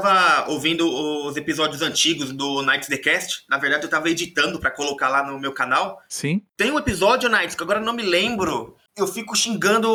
tava ouvindo os episódios antigos do Nights The Cast. Na verdade, eu tava editando pra colocar lá no meu canal. Sim. Tem um episódio, Nights, que agora eu não me lembro. Eu fico xingando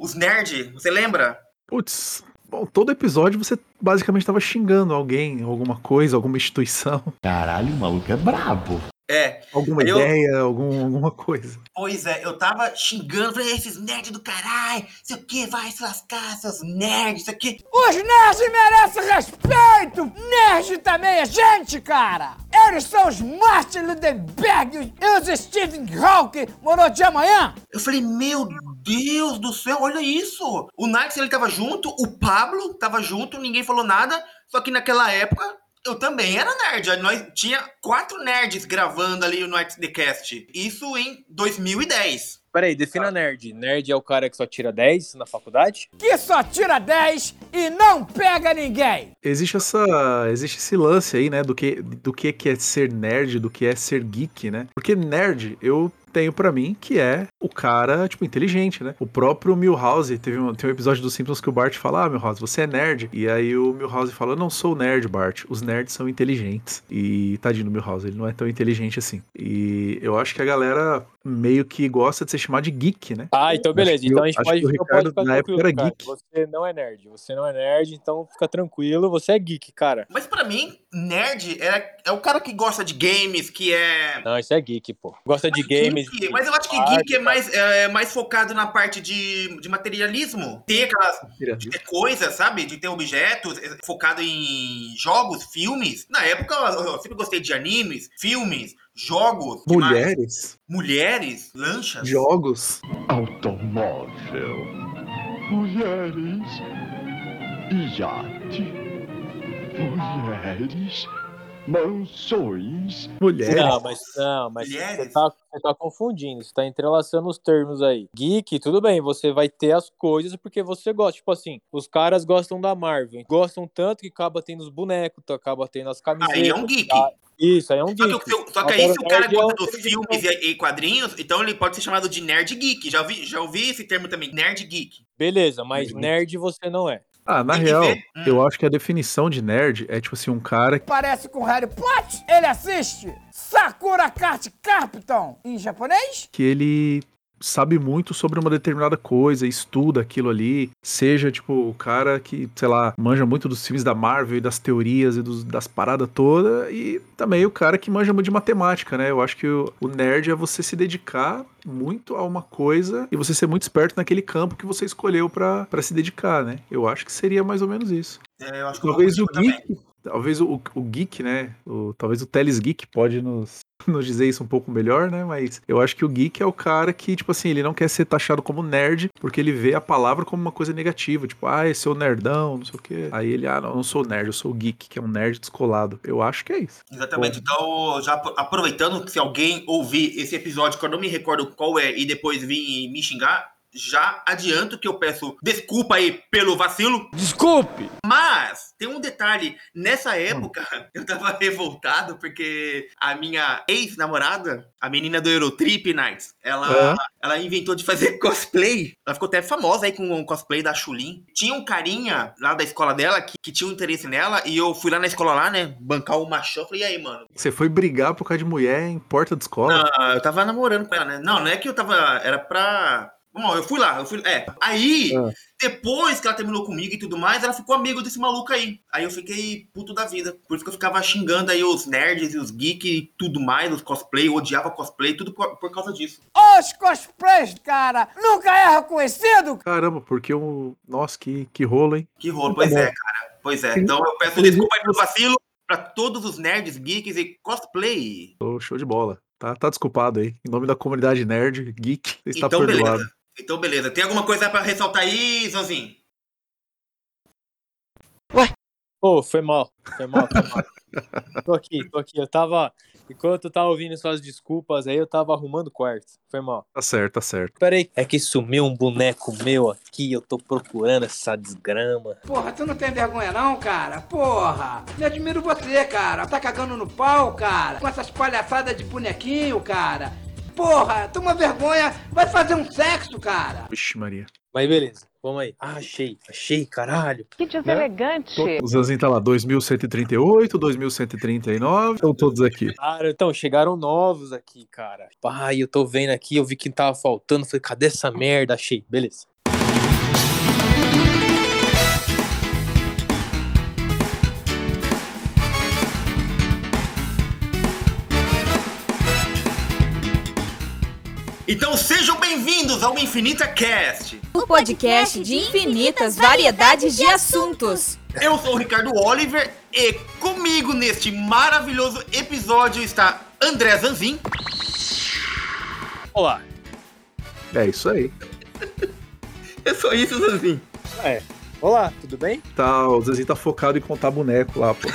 os nerds. Você lembra? Putz, bom, todo episódio você basicamente tava xingando alguém, alguma coisa, alguma instituição, Caralho, o maluco é brabo. É. alguma Eu- ideia, algum, alguma coisa. Pois é, eu tava xingando, falei, esses nerds do caralho, sei o que, vai se lascar, seus nerds, isso aqui. Os nerds merecem respeito! Nerd também é gente, cara! Eles são os Martin Lindenberg e os Stephen Hawking, morou de amanhã! Eu falei, meu Deus do céu, olha isso. O Nights, ele tava junto, o Pablo tava junto, ninguém falou nada, só que naquela época... Eu também era nerd. Nós tinha quatro nerds gravando ali no Nights The Cast. Isso em 2010. Peraí, defina nerd. Nerd é o cara que só tira 10 na faculdade? Que só tira 10 e não pega ninguém! Existe essa, existe esse lance aí, né, do que do que que é ser nerd, do que é ser geek, né? Porque nerd, eu tenho pra mim que é o cara, tipo, inteligente, né? O próprio Milhouse, teve um, tem um episódio dos Simpsons que o Bart fala, ah, Milhouse, você é nerd. E aí o Milhouse fala, eu não sou nerd, Bart. Os nerds são inteligentes. E tadinho do Milhouse, ele não é tão inteligente assim. E eu acho que a galera meio que gosta de ser chamada de geek, né? Ah, então beleza. Então eu- a gente acho pode, que o Ricardo, pode ficar na época, era cara. geek. Você não é nerd. Você não é nerd, então fica tranquilo. Você é geek, cara. Mas pra mim, nerd é, é o cara que gosta de games, que é Não, isso é geek, pô. Gosta de games. Geek, mas eu acho que geek é mais, é mais focado na parte de, de materialismo. Ter aquelas. De ter coisas, sabe? De ter objetos, é, focado em jogos, filmes. Na época, eu eu sempre gostei de animes, filmes, jogos. Mulheres, Mulheres, lanchas. jogos. Automóvel. Mulheres. Iate. Mulheres. Mansões. Mulheres. Não, mas não, mas Mulheres. você tá, você tá confundindo, você tá entrelaçando os termos aí. Geek, tudo bem, você vai ter as coisas porque você gosta. Tipo assim, os caras gostam da Marvel, gostam tanto que acaba tendo os bonecos, acaba tendo as camisetas. Aí é um geek. tá? Isso, aí é um Só que, geek. seu- só que aí, se o cara é um gosta dos filmes e, e quadrinhos, então ele pode ser chamado de nerd geek. Já ouvi, já ouvi esse termo também, nerd geek. Beleza, mas Uhum. nerd você não é. Ah, na Tem que real, ver. Hum. eu acho que a definição de nerd é tipo assim, um cara Parece com Harry Potter, ele assiste Sakura Card Captain em japonês? que ele sabe muito sobre uma determinada coisa, estuda aquilo ali, seja tipo o cara que, sei lá, manja muito dos filmes da Marvel e das teorias e dos- das paradas todas, e também o cara que manja muito de matemática, né? Eu acho que o, o nerd é você se dedicar muito a uma coisa e você ser muito esperto naquele campo que você escolheu pra pra se dedicar, né? Eu acho que seria mais ou menos isso. É, eu acho que Talvez o também. Talvez o, o geek, né? O, talvez o Teles Geek pode nos, nos dizer isso um pouco melhor, né? Mas eu acho que o geek é o cara que, tipo assim, ele não quer ser taxado como nerd porque ele vê a palavra como uma coisa negativa. Tipo, ah, esse é o nerdão, não sei o quê. Aí ele, ah, não, eu não sou nerd, eu sou geek, que é um nerd descolado. Eu acho que é isso. Exatamente. Então, já apro- aproveitando que se alguém ouvir esse episódio, que eu não me recordo qual é, e depois vir me xingar, já adianto que eu peço desculpa aí pelo vacilo. Desculpe! Mas tem um detalhe, nessa época eu tava revoltado porque a minha ex-namorada, a menina do Eurotrip Nights, ela, É. ela inventou de fazer cosplay. Ela ficou até famosa aí com o cosplay da Chulin. Tinha um carinha lá da escola dela que, que tinha um interesse nela e eu fui lá na escola lá, né, bancar o machão. Falei, e aí, mano? Você foi brigar por causa de mulher em porta de escola? Ah, eu tava namorando com ela, né? Não, não é que eu tava. Era pra. Bom, eu fui lá, eu fui. É. Aí, Ah. depois que ela terminou comigo e tudo mais, ela ficou amigo desse maluco aí. Aí eu fiquei puto da vida. Por isso que eu ficava xingando aí os nerds e os geeks e tudo mais, os cosplay, eu odiava cosplay, tudo por, por causa disso. Os cosplays, cara, nunca é reconhecido! Caramba, porque o. Nossa, que, que rolo, hein? Que rolo, pois é, cara. Pois é. Então eu peço desculpa aí pelo vacilo pra todos os nerds, geeks e cosplay. Ô, show de bola. Tá, tá desculpado aí. Em nome da comunidade nerd, geek, está Então, perdoado. beleza. Então, beleza. Tem alguma coisa pra ressaltar aí, Zonzinho? Pô, foi mal. Foi mal, foi mal. tô aqui, tô aqui. Eu tava. Enquanto eu tava ouvindo suas desculpas aí, eu tava arrumando o quarto. Foi mal. Tá certo, tá certo. Peraí. É que sumiu um boneco meu aqui, eu tô procurando essa desgrama. Porra, tu não tem vergonha não, cara? Porra! Me admiro você, cara. Tá cagando no pau, cara. Com essas palhaçadas de bonequinho, cara. Porra, toma vergonha. Vai fazer um sexo, cara. Vixe, Maria. Mas beleza, vamos aí. Ah, achei, achei, caralho. Que deselegante. O Zanzinho tá lá, 2138, 2139, estão todos aqui. Cara, então, chegaram novos aqui, cara. Pai, eu tô vendo aqui, eu vi que tava faltando. Falei, cadê essa merda? Achei, beleza. Então sejam bem-vindos ao Infinita Cast. O podcast de infinitas variedades de assuntos. Eu sou o Ricardo Oliver e comigo neste maravilhoso episódio está André Zanzin. Olá. É isso aí. É só isso, Zanzin. É. Olá, tudo bem? Tá, o Zanzinho tá focado em contar boneco lá, pô.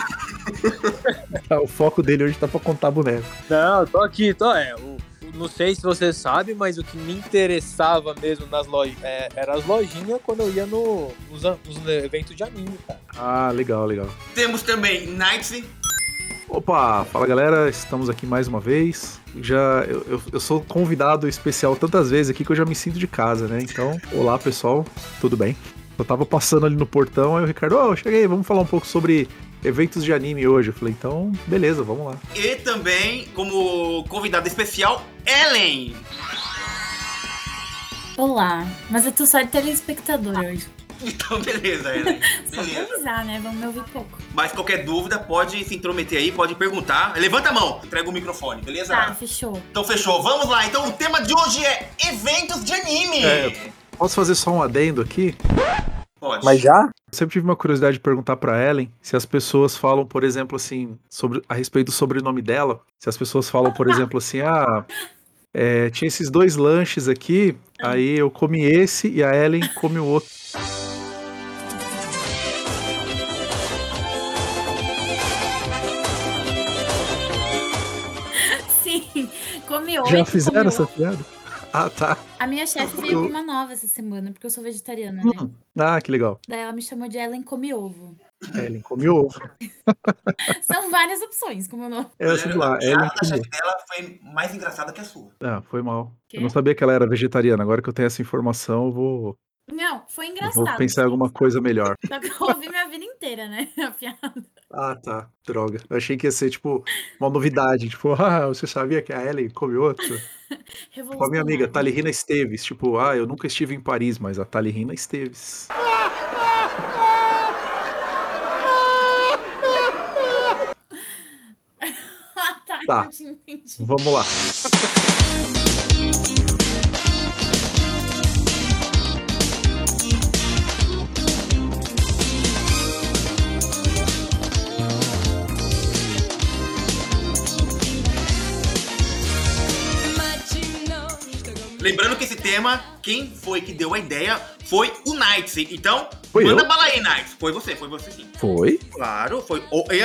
Tá, o foco dele hoje tá pra contar boneco. Não, eu tô aqui, tô. É, o- não sei se você sabe, mas o que me interessava mesmo nas lojas é, era as lojinhas quando eu ia no, nos, nos eventos de anime, cara. Ah, legal, legal. Temos também Night. Opa, fala galera, estamos aqui mais uma vez. Já eu, eu, eu sou convidado especial tantas vezes aqui que eu já me sinto de casa, né? Então, olá pessoal, tudo bem? Eu tava passando ali no portão, aí o Ricardo, ô, cheguei, vamos falar um pouco sobre eventos de anime hoje. Eu falei, então, beleza, vamos lá. E também, como convidada especial, Ellen. Olá, mas eu tô só de telespectador hoje. Então, beleza, Ellen. Só pra Beleza. avisar, né? Vamos me ouvir pouco. Mas qualquer dúvida, pode se intrometer aí, pode perguntar. Levanta a mão, entrega o microfone, beleza? Tá, fechou. Então fechou. Vamos lá. Então o tema de hoje é eventos de anime. É. Posso fazer só um adendo aqui? Pode. Mas já? Eu sempre tive uma curiosidade de perguntar pra Ellen se as pessoas falam, por exemplo, assim, sobre, a respeito do sobrenome dela. Se as pessoas falam, por exemplo, assim, ah, é, tinha esses dois lanches aqui, aí eu comi esse e a Ellen come o outro. Sim, comi oito. Já fizeram essa piada? Ah, tá. A minha chefe veio com uma nova essa semana, porque eu sou vegetariana, né? Hum. Ah, que legal. Daí ela me chamou de Ellen Come Ovo. Ellen come ovo. São várias opções, como eu não. É, sei lá, a Ellen come chefe dela foi mais engraçada que a sua. Ah, foi mal. Quê? Eu não sabia que ela era vegetariana. Agora que eu tenho essa informação, eu vou, Não, foi engraçado. vou pensar em alguma coisa melhor. Só que eu ouvi minha vida inteira, né? A piada. Ah, tá. Droga. Eu achei que ia ser, tipo, uma novidade. Tipo, ah, você sabia que a Ellen come outro? Com a minha amiga, Talirina Esteves. Tipo, ah, eu nunca estive em Paris, mas a Talirina Esteves. Ah, tá, Tá. Vamos lá. Lembrando que esse tema, quem foi que deu a ideia foi o Nights. Então, Foi manda eu? bala aí, Nights. Foi você, foi você sim. Foi? Claro, foi.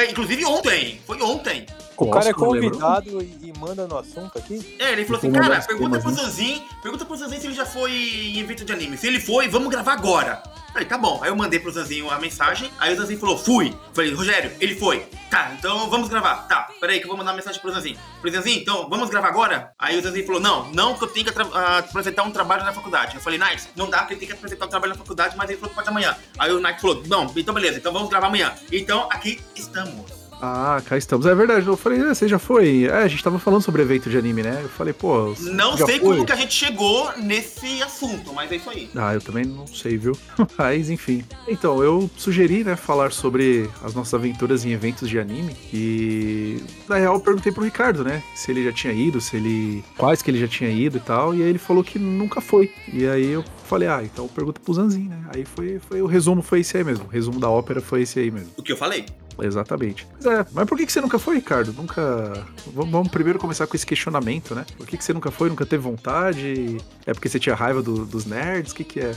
Inclusive ontem. Foi ontem. O cara é lembro. convidado e, e manda no assunto aqui? É, ele falou assim, cara, pergunta pro né? Zanzin, pergunta pro Zanzin se ele já foi em evento de anime. Se ele foi, vamos gravar agora. Falei, tá bom. Aí eu mandei pro Zanzinho a mensagem, aí o Zanzinho falou, fui. Falei, Rogério, ele foi. Tá, então vamos gravar. Tá, peraí que eu vou mandar uma mensagem pro Zanzinho. Falei, Zanzinho, então vamos gravar agora? Aí o Zanzinho falou, não, não, que eu tenho que apresentar um trabalho na faculdade. Eu falei, Nice, não dá, que ele tem que apresentar um trabalho na faculdade, mas ele falou que pode amanhã. Aí o Nice falou, não, então beleza, então vamos gravar amanhã. Então aqui estamos. Ah, cá estamos. É verdade. Eu falei, ah, você já foi. É, a gente tava falando sobre evento de anime, né? Eu falei, pô. Não sei foi? como que a gente chegou nesse assunto, mas é isso aí. Ah, eu também não sei, viu? Mas, enfim. Então, eu sugeri, né, falar sobre as nossas aventuras em eventos de anime. E, na real, eu perguntei pro Ricardo, né, se ele já tinha ido, se ele. quais que ele já tinha ido e tal. E aí ele falou que nunca foi. E aí eu falei, ah, então pergunta pro Zanzin, né? Aí foi, foi o resumo foi esse aí mesmo. O resumo da ópera foi esse aí mesmo. O que eu falei? Exatamente. Mas é, mas por que, que você nunca foi, Ricardo? Nunca. Vamos, vamos primeiro começar com esse questionamento, né? Por que, que você nunca foi, nunca teve vontade? É porque você tinha raiva do- dos nerds? O que, que é?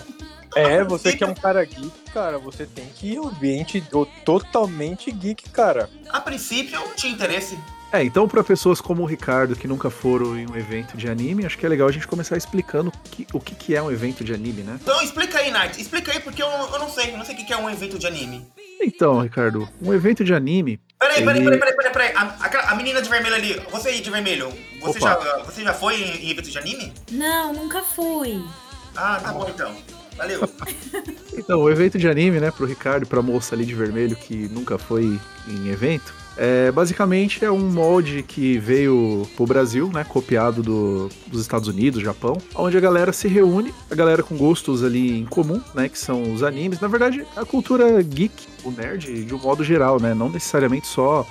É, você que é um cara geek, cara, você tem que ir ambiente do- totalmente geek, cara. A princípio eu não tinha interesse. É, então para pessoas como o Ricardo que nunca foram em um evento de anime, acho que é legal a gente começar explicando o que, o que, que é um evento de anime, né? Então explica aí, Night. Explica aí porque eu, eu não sei. Eu não sei o que que é um evento de anime. Então, Ricardo, um evento de anime. Peraí, peraí, Ele- peraí, peraí, peraí, peraí. A, aquela- a menina de vermelho ali, você aí de vermelho, você, Opa. já, você já foi em, em evento de anime? Não, nunca fui. Ah, tá bom então. Valeu. Então, o evento de anime, né, pro Ricardo e pra moça ali de vermelho que nunca foi em evento, é, basicamente é um molde que veio pro Brasil, né, copiado do- dos Estados Unidos, Japão, onde a galera se reúne, a galera com gostos ali em comum, né, que são os animes. Na verdade, a cultura geek, o nerd, de um modo geral, né, não necessariamente só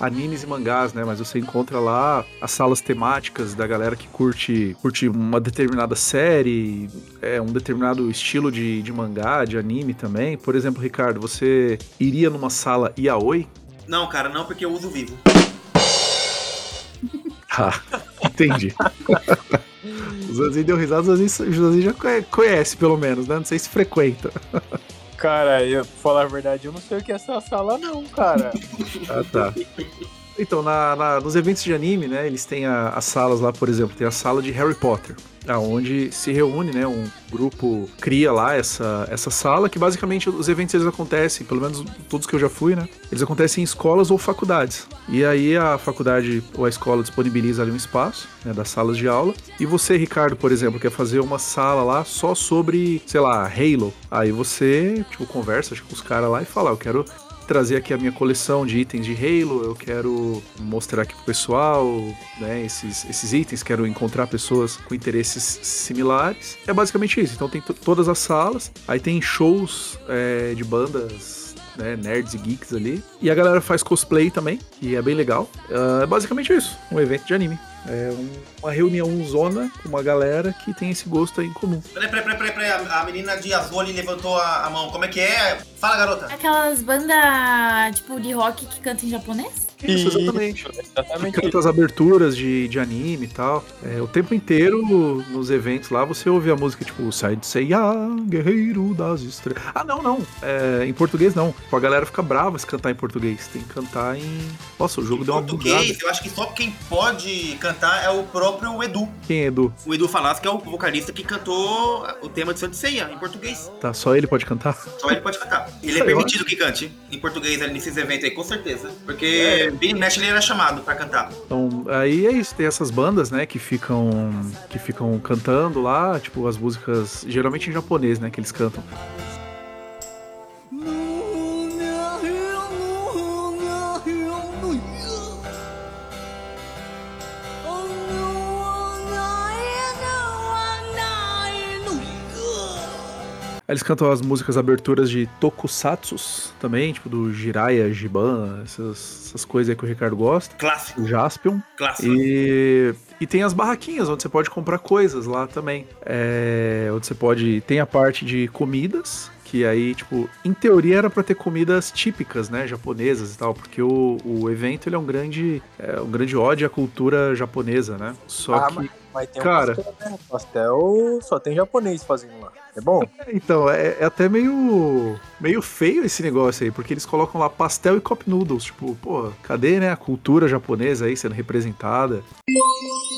animes e mangás, né? Mas você encontra lá as salas temáticas da galera que curte, curte uma determinada série, é, um determinado estilo de, de mangá, de anime também. Por exemplo, Ricardo, você iria numa sala yaoi? Não, cara, não, porque eu uso vivo. Ah, entendi. o Zanzi deu risada, o Zanzi, o já conhe- conhece, pelo menos, né? Não sei se frequenta. Cara, eu, pra falar a verdade, eu não sei o que é essa sala, não, cara. Ah, tá. Então, na- na- nos eventos de anime, né, eles têm a- as salas lá, por exemplo, tem a sala de Harry Potter, onde se reúne, né, um grupo cria lá essa, essa sala, que basicamente os eventos eles acontecem, pelo menos todos que eu já fui, né, eles acontecem em escolas ou faculdades. E aí a faculdade ou a escola disponibiliza ali um espaço, né, das salas de aula, e você, Ricardo, por exemplo, quer fazer uma sala lá só sobre, sei lá, Halo. Aí você, tipo, conversa acho, com os caras lá e fala, "Ah, eu quero trazer aqui a minha coleção de itens de Halo, eu quero mostrar aqui pro pessoal, né, esses, esses itens, quero encontrar pessoas com similares. É basicamente isso. Então tem to- todas as salas, aí tem shows é, de bandas, né, nerds e geeks ali, e a galera faz cosplay também, e é bem legal. Ah, É basicamente isso, um evento de anime. É um- uma reunião zona com uma galera que tem esse gosto aí em comum. Peraí, peraí, peraí, peraí. A, menina de azul ali levantou a mão. Como é que é? Fala, garota. Aquelas bandas, tipo, de rock que cantam em japonês? Isso, exatamente. Exatamente. canta as aberturas de, de anime e tal. É, o tempo inteiro nos eventos lá você ouve a música tipo Sai de Seiya, Guerreiro das Estrelas. Ah, não, não. É, em português não. A galera fica brava se cantar em português. Tem que cantar em. Nossa, o jogo deu uma bugada. português, eu acho que só quem pode cantar é o próprio Edu. Quem é Edu? O Edu Falasco é o vocalista que cantou o tema de Santo Ceia, em português. Tá, só ele pode cantar? Só ele pode cantar. Ele é permitido que cante em português ali nesses eventos aí, com certeza. Porque Billy Nash ele era chamado pra cantar. Então, aí é isso, tem essas bandas, né, que ficam que ficam cantando lá, tipo as músicas geralmente em japonês, né, que eles cantam. Eles cantam as músicas aberturas de tokusatsus também, tipo do Jiraiya, Giban, essas, essas coisas aí que o Ricardo gosta. Clássico, O Jaspion. clássico. E, e tem as barraquinhas onde você pode comprar coisas lá também. É, onde você pode. Tem a parte de comidas. Que aí, tipo, em teoria era pra ter comidas típicas, né, japonesas e tal, porque o, o evento ele é um grande, é um grande ódio à cultura japonesa, né? Só Ah, que, Mas tem Cara. um pastel, né? Pastel só tem japonês fazendo lá. É bom? então, é, é até meio, meio feio esse negócio aí, porque eles colocam lá pastel e cup noodles, tipo, pô, cadê, né, a cultura japonesa aí sendo representada?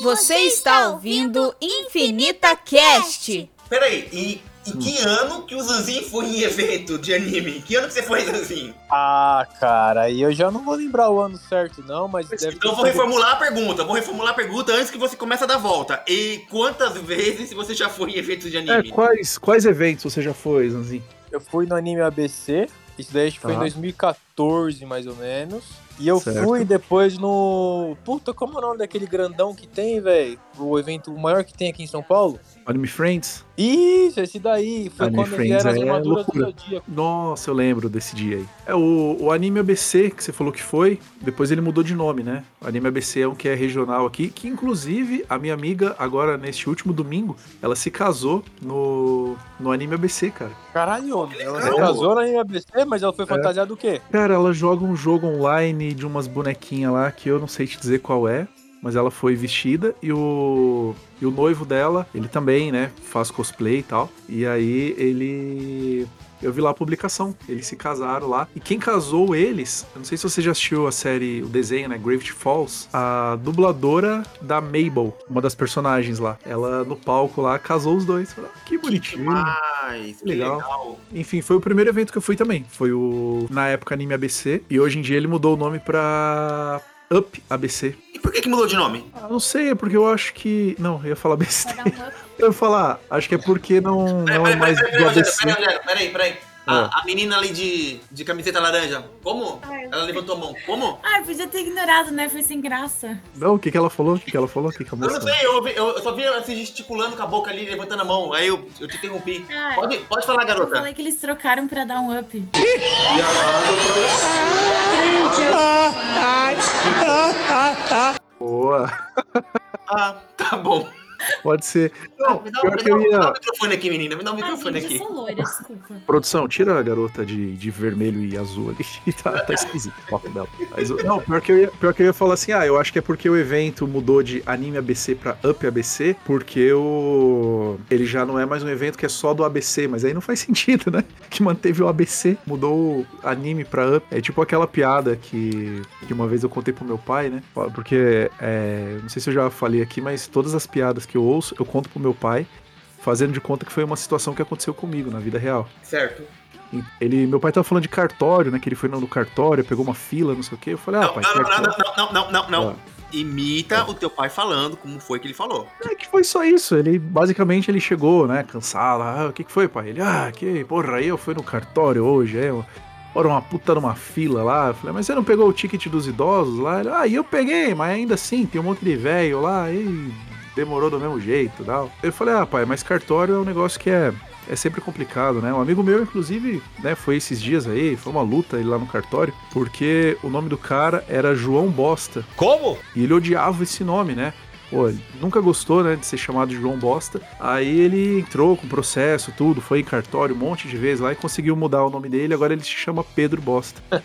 Você está ouvindo Infinita Cast. Peraí, e em que ano que o Zanzinho foi em evento de anime? Em que ano que você foi, Zanzinho? Ah, cara, aí eu já não vou lembrar o ano certo, não, mas deve Então eu vou reformular a pergunta, vou reformular a pergunta antes que você comece a dar volta. E quantas vezes você já foi em eventos de É, anime? quais, quais eventos você já foi, Zanzinho? Eu fui no anime ABC, isso daí acho que foi em Tá. 2014, mais ou menos. E eu Certo. fui depois no. Puta, como é o nome daquele grandão que tem, velho? O evento maior que tem aqui em São Paulo? Anime Friends? Isso, esse daí. Foi Anime quando Friends vieram as é do loucura. Zodíaco. Nossa, eu lembro desse dia aí. É o, o Anime ABC, que você falou que foi, depois ele mudou de nome, né? O Anime ABC é um que é regional aqui, que inclusive a minha amiga, agora neste último domingo, ela se casou no, no Anime ABC, cara. Caralho, ela se casou no anime ABC, mas ela foi fantasiada do quê? Cara, ela joga um jogo online de umas bonequinhas lá que eu não sei te dizer qual é. Mas ela foi vestida e o, e o noivo dela, ele também, né, faz cosplay e tal. E aí ele. Eu vi lá a publicação, eles se casaram lá. E quem casou eles, eu não sei se você já assistiu a série, o desenho, né, Gravity Falls, a dubladora da Mabel, uma das personagens lá. Ela no palco lá casou os dois. Falei, "Ah, Que bonitinho. Demais, que Legal. legal. Enfim, foi o primeiro evento que eu fui também. Foi o, na época, Anime ABC. E hoje em dia ele mudou o nome pra Up ABC. E por que, que mudou de nome? Ah, não sei, é porque eu acho que. Não, eu ia falar besteira. um. Eu ia falar, acho que é porque não, não é Peraí, mais peraí, do ABC. peraí, peraí, peraí. A, Ah. a menina ali de, de camiseta laranja, como? Ai. Ela levantou a mão, como? Ai, podia ter ignorado, né? Foi sem graça. Não, o que, que ela falou? O que, que ela falou? O que, que a Eu moça não sei, eu, ouvi- eu, eu só vi ela se gesticulando com a boca ali, levantando a mão. Aí eu, eu te interrompi. Ai. Pode, pode falar, Eu garota. falei que eles trocaram pra dar um up. Boa, Ah, tá bom. Pode ser. Não, me, dá, pior me, que dá, eu me dá ia. o microfone aqui, menina. Me dá o microfone aqui. eu sou loira, desculpa. Produção, tira a garota de, de vermelho e azul ali. tá, tá esquisito a foto dela. Mas, o- não, pior que, eu ia, pior que eu ia falar assim, ah, eu acho que é porque o evento mudou de anime ABC pra Up ABC, porque o. Ele já não é mais um evento que é só do ABC, mas aí não faz sentido, né? Que manteve o ABC, mudou o anime pra Up. É tipo aquela piada que, que uma vez eu contei pro meu pai, né? Porque, é, não sei se eu já falei aqui, mas todas as piadas que eu ouço, eu conto pro meu pai, fazendo de conta que foi uma situação que aconteceu comigo na vida real. Certo. Ele, meu pai tava falando de cartório, né? Que ele foi no cartório, pegou uma fila, não sei o quê. Eu falei, ah, Não, pai, não, não, cartório. não, não, não, não, não, não. Ah. Imita o teu pai falando como foi que ele falou. É que foi só isso. Ele, basicamente, ele chegou, né? Cansado. Ah, o que, que foi, pai? Ele, ah, que porra, aí eu fui no cartório hoje, é. Bora uma puta numa fila lá. Eu falei, mas você não pegou o ticket dos idosos lá? Ele, ah, e eu peguei, mas ainda assim, tem um monte de velho lá e demorou do mesmo jeito e tal. Eu falei, ah, pai, mas cartório é um negócio que é. É sempre complicado, né? Um amigo meu, inclusive, né, foi esses dias aí, foi uma luta ele lá no cartório, porque o nome do cara era João Bosta. Como? E ele odiava esse nome, né? Pô, ele nunca gostou, né, de ser chamado de João Bosta. Aí ele entrou com processo, tudo, foi em cartório um monte de vezes lá e conseguiu mudar o nome dele, agora ele se chama Pedro Bosta.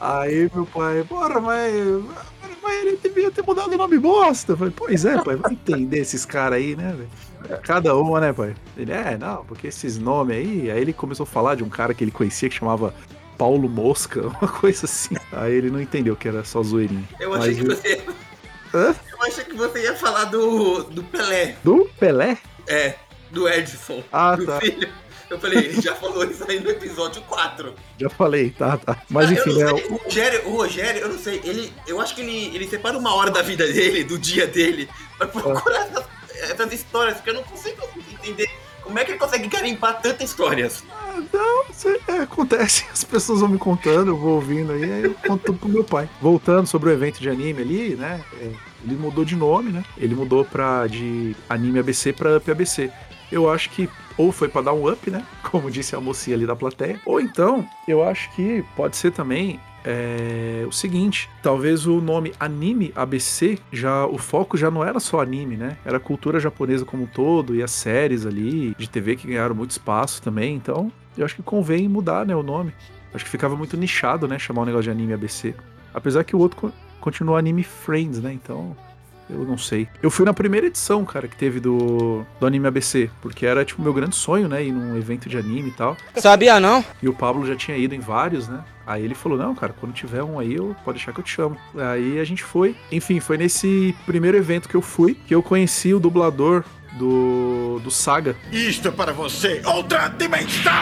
Aí meu pai, porra, mas, mas ele devia ter mudado o nome Bosta. Eu falei, pois é, pai, vai entender esses caras aí, né, velho? Cada uma, né, pai? Ele, é, não, porque esses nomes aí. Aí ele começou a falar de um cara que ele conhecia que chamava Paulo Mosca, uma coisa assim. Aí ele não entendeu que era só zoeirinha. Eu achei Mas que você. Hã? Eu achei que você ia falar do, do Pelé. Do Pelé? É, do Edson. Ah, do tá. filho. Eu falei, ele já falou isso aí no episódio 4. Já falei, tá, tá. Mas Ah, enfim, sei, o Rogério, o Rogério, eu não sei, ele, eu acho que ele, ele separa uma hora da vida dele, do dia dele, pra procurar essas, essas histórias, porque eu não consigo entender como é que ele consegue garimpar tantas histórias. Não, isso é, acontece. As pessoas vão me contando, eu vou ouvindo aí, aí eu conto tudo pro meu pai. Voltando sobre o evento de anime ali, né? é, ele mudou de nome, né? Ele mudou pra, de anime ABC pra Up ABC. Eu acho que ou foi pra dar um up, né? Como disse a mocinha ali da plateia. Ou então, eu acho que pode ser também é, o seguinte, talvez o nome anime ABC já o foco já não era só anime, né? Era a cultura japonesa como um todo e as séries ali de TV que ganharam muito espaço também. Então, eu acho que convém mudar, né, o nome. Acho que ficava muito nichado, né, chamar o negócio de anime ABC. Apesar que o outro co- continua anime Friends, né? Então, eu não sei. Eu fui na primeira edição, cara, que teve do, do anime ABC, porque era tipo o meu grande sonho, né, ir num evento de anime e tal. Sabia não? E o Pablo já tinha ido em vários, né? Aí ele falou: Não, cara, quando tiver um aí, eu pode deixar que eu te chamo. Aí a gente foi. Enfim, foi nesse primeiro evento que eu fui que eu conheci o dublador do, do Saga, Isto é para você, outra dimensão!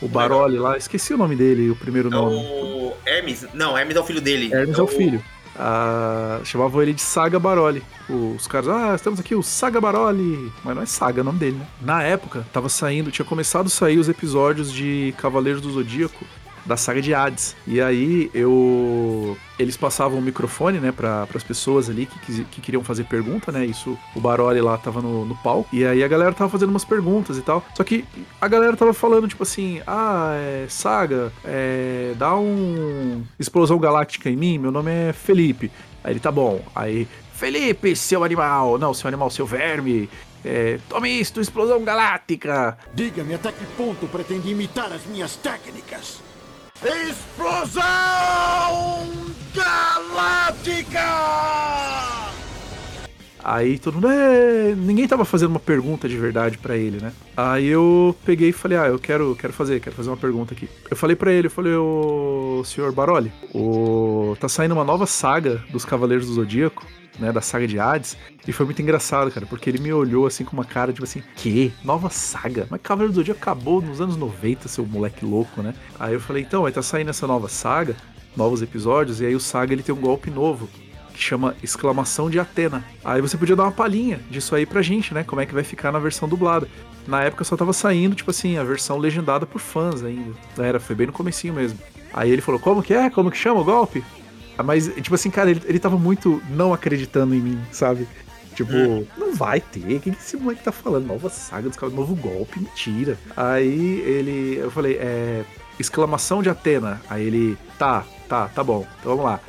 o Baroli lá. Esqueci o nome dele, o primeiro É nome. o Hermes, não, Hermes é o filho dele. Hermes é o filho. Ah, chamavam ele de Saga Baroli. Os caras, ah, estamos aqui, o Saga Baroli. Mas não é Saga o nome dele, né? Na época, tava saindo, tinha começado a sair os episódios de Cavaleiros do Zodíaco da saga de Hades. E aí eu. Eles passavam o microfone, né, para as pessoas ali que, quisi- que queriam fazer pergunta, né? Isso, o Baroli lá tava no, no palco. E aí a galera tava fazendo umas perguntas e tal. Só que a galera tava falando, tipo assim, ah, é, Saga, é, dá um. Explosão Galáctica em mim, meu nome é Felipe. Aí ele, tá bom. Aí, Felipe, seu animal. Não, seu animal, seu verme. É, tome isto, explosão galáctica. Diga-me até que ponto pretende imitar as minhas técnicas. Explosão Galáctica! Aí todo mundo, é... ninguém tava fazendo uma pergunta de verdade pra ele, né? Aí eu peguei e falei, ah, eu quero, quero fazer, quero fazer uma pergunta aqui. Eu falei pra ele, eu falei, ô senhor Baroli, o... tá saindo uma nova saga dos Cavaleiros do Zodíaco, né, da saga de Hades, e foi muito engraçado, cara, porque ele me olhou assim com uma cara, tipo assim, que? Nova saga? Mas Cavaleiro do Zodíaco acabou nos anos 90, seu moleque louco, né? Aí eu falei, então, aí tá saindo essa nova saga, novos episódios, e aí o Saga ele tem um golpe novo, que chama Exclamação de Atena. Aí você podia dar uma palhinha disso aí pra gente, né? Como é que vai ficar na versão dublada. Na época só tava saindo, tipo assim, a versão legendada por fãs ainda. Era, foi bem no comecinho mesmo. Aí ele falou, como que é? Como que chama o golpe? Mas, tipo assim, cara, ele, ele tava muito não acreditando em mim, sabe? Tipo, não vai ter. O que esse moleque tá falando? Nova saga dos caras, novo golpe, mentira. Aí ele. Eu falei, é. Exclamação de Atena. Aí ele. Tá, tá, tá bom. Então vamos lá.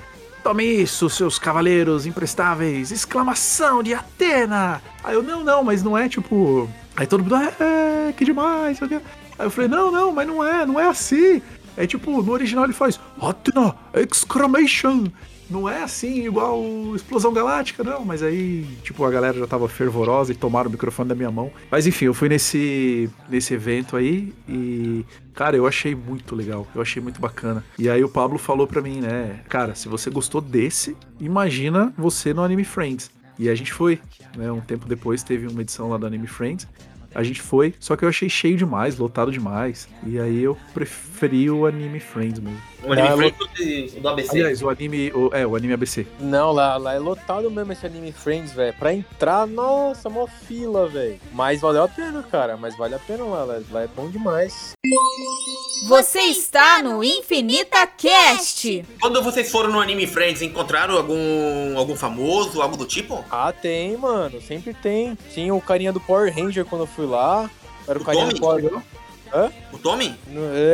Tome isso, seus cavaleiros imprestáveis! Exclamação de Atena! Aí eu, não, não, mas não é tipo. Aí todo mundo, é, que demais. Aí eu falei, não, não, mas não é, não é assim. É tipo, no original ele faz Atena! Exclamation! Não é assim, igual Explosão Galáctica, não. Mas aí, tipo, a galera já tava fervorosa e tomaram o microfone da minha mão. Mas enfim, eu fui nesse, nesse evento aí e, cara, eu achei muito legal. Eu achei muito bacana. E aí o Pablo falou pra mim, né? Cara, se você gostou desse, imagina você no Anime Friends. E a gente foi, né? Um tempo depois teve uma edição lá do Anime Friends. A gente foi, só que eu achei cheio demais, lotado demais. E aí eu preferi o Anime Friends mesmo. O anime Ah, frente do, do ABC. Aliás, o anime. o- é, o anime ABC. Não, lá, lá é lotado mesmo esse Anime Friends, velho. Pra entrar, nossa, mó fila, velho. Mas valeu a pena, cara. Mas vale a pena lá, lá, lá é bom demais. Você está no Infinita Cast. Quando vocês foram no Anime Friends, encontraram algum, algum famoso, algo do tipo? Ah, tem, mano. Sempre tem. Tinha o carinha do Power Ranger quando eu fui lá. Era o, O carinha Tommy? do Power O Tommy?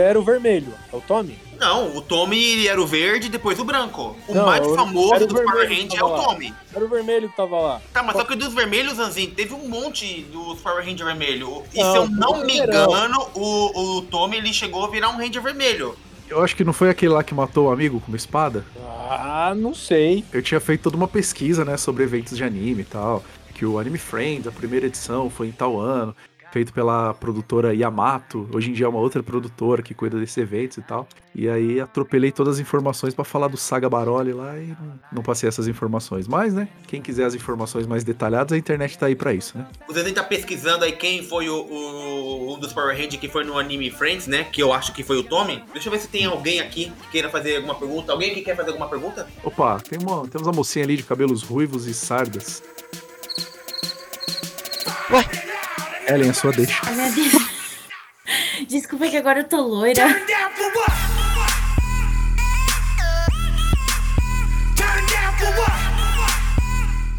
Era o vermelho. É o Tommy? Não, o Tommy era o verde e depois o branco. O Não, mais famoso dos Power Rangers é o lá. Tommy. Era o vermelho que tava lá. Tá, mas só que dos vermelhos, Zanzinho, teve um monte dos Power Ranger vermelho. E Não, se eu não me engano, o, o Tommy ele chegou a virar um Ranger vermelho. Eu acho que não foi aquele lá que matou o amigo com uma espada? Ah, não sei. Eu tinha feito toda uma pesquisa, né, sobre eventos de anime e tal. Que o Anime Friends, a primeira edição, foi em tal ano. Feito pela produtora Yamato. Hoje em dia é uma outra produtora que cuida desses eventos e tal. E aí atropelei todas as informações pra falar do Saga Baroli lá e não- não passei essas informações. Mas, né, quem quiser as informações mais detalhadas, a internet tá aí pra isso, né? O Zanzinho tá pesquisando aí quem foi o, o- um dos Power Rangers que foi no Anime Friends, né? Que eu acho que foi o Tommy. Deixa eu ver se tem alguém aqui que queira fazer alguma pergunta. Alguém que quer fazer alguma pergunta? Opa, tem uma, temos uma mocinha ali de cabelos ruivos e sardas. Ué? Ellen, a sua deixa. Desculpa que agora eu tô loira.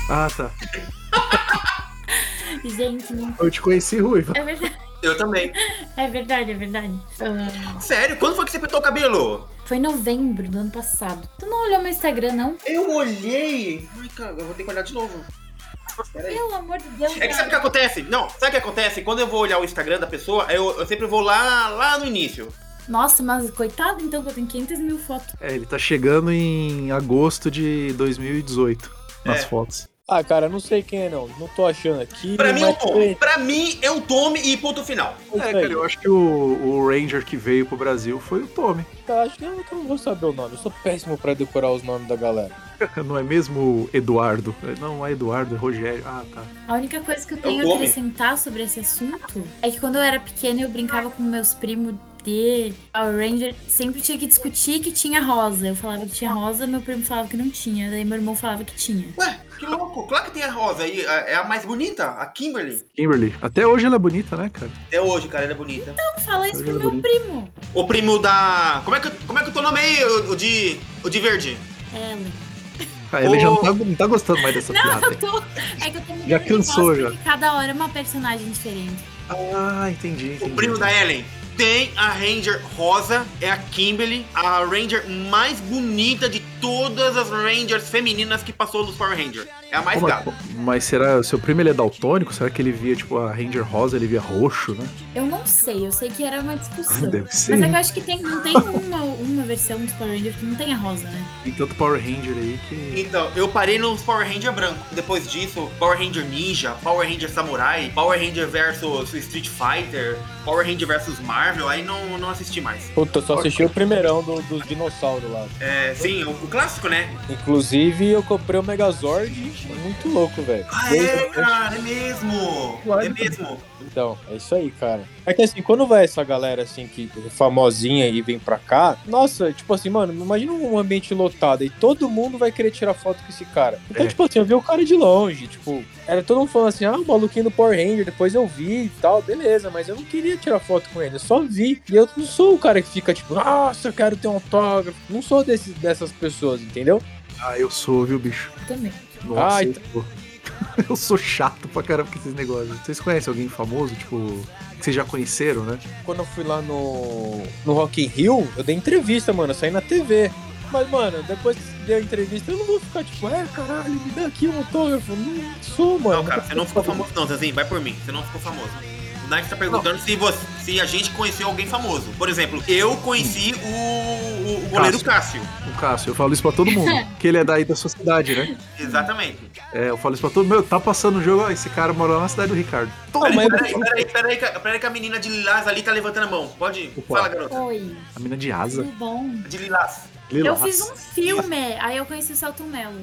Ah, tá. Gente, não... Eu te conheci ruiva. é verdade. Eu também. É verdade, é verdade. Ah, Sério? Quando foi que você pintou o cabelo? foi em novembro do ano passado. Tu não olhou meu Instagram, não? Eu olhei. Ai, cara, eu vou ter que olhar de novo. Pelo amor de Deus. É que sabe o que acontece? Não, sabe o que acontece? Quando eu vou olhar o Instagram da pessoa, eu, eu sempre vou lá, lá no início. Nossa, mas coitado então, que eu tenho 500 mil fotos. É, ele tá chegando em agosto de 2018 nas É. fotos. Ah, cara, não sei quem é, não. Não tô achando aqui. Pra mim é o Tommy. Pra mim é o Tommy e ponto final. É, isso cara, eu acho que o, o Ranger que veio pro Brasil foi o Tommy. Tá, acho que eu que eu não vou saber o nome. Eu sou péssimo pra decorar os nomes da galera. Não é mesmo Eduardo? Não, é Eduardo, é Rogério. Ah, tá. A única coisa que eu É tenho a Tommy. acrescentar sobre esse assunto é que quando eu era pequena eu brincava com meus primos de Power Ranger. Sempre tinha que discutir que tinha rosa. Eu falava que tinha rosa, meu primo falava que não tinha. Daí meu irmão falava que tinha. Ué, que louco. Claro que tem a Rosa aí. a- É a mais bonita, a Kimberly. Kimberly. Até hoje ela é bonita, né, cara? Até hoje, cara, ela é bonita. Não fala isso pro Olha, meu bonito. primo. O primo da. Como é que, como é que é o teu nome aí, o, de. O de verde? Ela. Ah, ele já não tá, não tá gostando mais dessa Não, piada. eu tô. É que eu tô mudando Já cansou, já. Cada hora é uma personagem diferente. Ah, entendi, entendi. O primo da Ellen. Tem a Ranger rosa, é a Kimberly, a Ranger mais bonita de todas as Rangers femininas que passou nos Power Rangers. É a mais gata. mas será, seu primo ele é daltônico? Será que ele via, tipo, a Ranger rosa, ele via roxo, né? Eu não sei, eu sei que era uma discussão. Deve ser. Mas é que eu acho que tem, não tem uma, uma versão dos Power Rangers que não tem a rosa, né? Tem tanto Power Ranger aí que... Então, eu parei nos Power Ranger branco. Depois disso, Power Ranger Ninja, Power Ranger Samurai, Power Ranger versus Street Fighter, Power Ranger versus Marvel, aí não, não assisti mais. Puta, eu só assisti o primeirão do- dos dinossauros lá. É, sim, o, o clássico, né? Inclusive, eu comprei o Megazord muito louco, velho. Ah, é, cara, é mesmo. É mesmo. Então, é isso aí, cara. É que assim, quando vai essa galera assim, que famosinha e vem pra cá, nossa, tipo assim, mano, imagina um ambiente lotado e todo mundo vai querer tirar foto com esse cara. Então, É. tipo assim, eu vi o cara de longe, tipo, era todo mundo falando assim, ah, o maluquinho do Power Ranger, depois eu vi e tal, beleza, mas eu não queria tirar foto com ele, eu só vi. E eu não sou o cara que fica tipo, nossa, eu quero ter um autógrafo. Não sou desses, dessas pessoas, entendeu? Ah, eu sou, viu, bicho? Eu também. Nossa, Ah, eu, então- sou. eu sou chato pra caramba com esses negócios. Vocês conhecem alguém famoso, tipo, que vocês já conheceram, né? Quando eu fui lá no, no Rock in Rio, eu dei entrevista, mano, eu saí na TV. Mas, mano, depois que deu a entrevista, eu não vou ficar tipo, é, caralho, me dá aqui um autógrafo. Não sou, mano. Não, cara, você não ficou famoso, não, Zezinho. Vai por mim. Você não ficou famoso. O Nike tá perguntando se, você, se a gente conheceu alguém famoso. Por exemplo, eu conheci o, o, o goleiro Cássio. O Cássio, eu falo isso pra todo mundo. que ele é daí da sociedade, né? Exatamente. É, eu falo isso pra todo mundo. Meu, tá passando o jogo, ó, esse cara mora lá na cidade do Ricardo. Peraí, peraí, peraí, peraí, que- peraí que a menina de Lilás ali tá levantando a mão. Pode ir. Opa. Fala, garota. Oi, A mina de asa. tudo bom? De Lilás. Lilás. Eu fiz um filme, aí eu conheci o Celton Mello.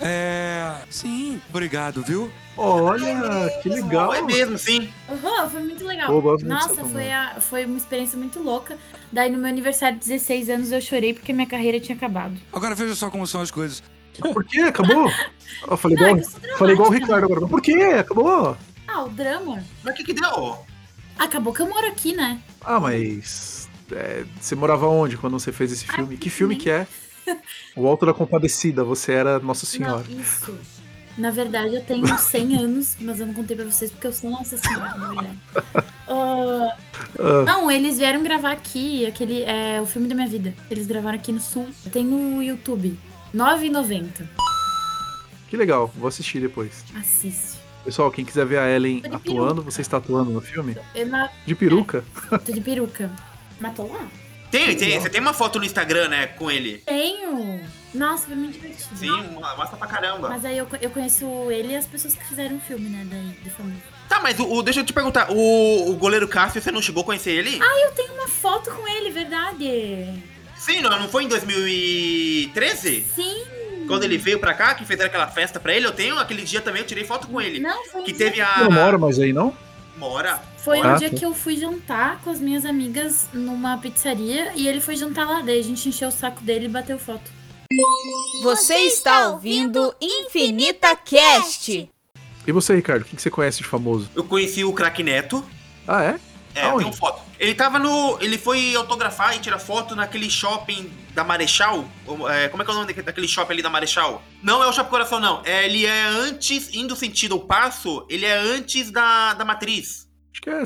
É. Sim, obrigado, viu? Olha, que legal. É mesmo, sim. Uhum, foi muito legal. Pô, Nossa, foi, a- foi uma experiência muito louca. Daí no meu aniversário de 16 anos eu chorei porque minha carreira tinha acabado. Agora veja só como são as coisas. Por quê? Acabou? Eu falei Não, igual, eu falei igual o. Ricardo agora. Por quê? Acabou? Ah, o drama. Mas o que que deu? Acabou que eu moro aqui, né? Ah, mas. É, você morava onde quando você fez esse filme? que filme que é? O Alto da Compadecida, você era Nossa Senhora. Não, isso. Na verdade, eu tenho uns 100 anos, mas eu não contei pra vocês porque eu sou Nossa Senhora, na verdade. Ah. Não, eles vieram gravar aqui, aquele é o filme da minha vida. Eles gravaram aqui no Sul. Tem no YouTube. R$ 9,90. Que legal, vou assistir depois. Assiste. Pessoal, quem quiser ver a Ellen atuando, peruca. você está atuando no filme? Na... De peruca? tô de peruca. Matou lá? Tem, tem. Você tem uma foto no Instagram, né, com ele. Tenho! Nossa, foi muito divertido. Sim, mostra pra caramba. Mas aí eu, eu conheço ele e as pessoas que fizeram o filme, né? Daí, de famoso. Tá, mas o, o- deixa eu te perguntar. O, o goleiro Cássio, você não chegou a conhecer ele? Ah, eu tenho uma foto com ele, verdade. Sim, não, não foi em 2013? Sim. Quando ele veio pra cá, que fizeram aquela festa pra ele, eu tenho, aquele dia também eu tirei foto com ele. Não, foi Que teve dia- a. Não mora mais aí, não? Mora. Foi Ah, um dia que eu fui jantar com as minhas amigas numa pizzaria e ele foi jantar lá. Daí a gente encheu o saco dele e bateu foto. Você está ouvindo Infinita Cast. E você, Ricardo, o que você conhece de famoso? Eu conheci o Crack Neto. Ah, é? É, Aonde? tem foto. Ele tava no. Ele foi autografar e tirar foto naquele shopping da Marechal. É, como é que é o nome daquele- shopping ali da Marechal? Não é o Shopping Coração, não. É, ele é antes, indo sentido ao passo, ele é antes da, da matriz. Acho que é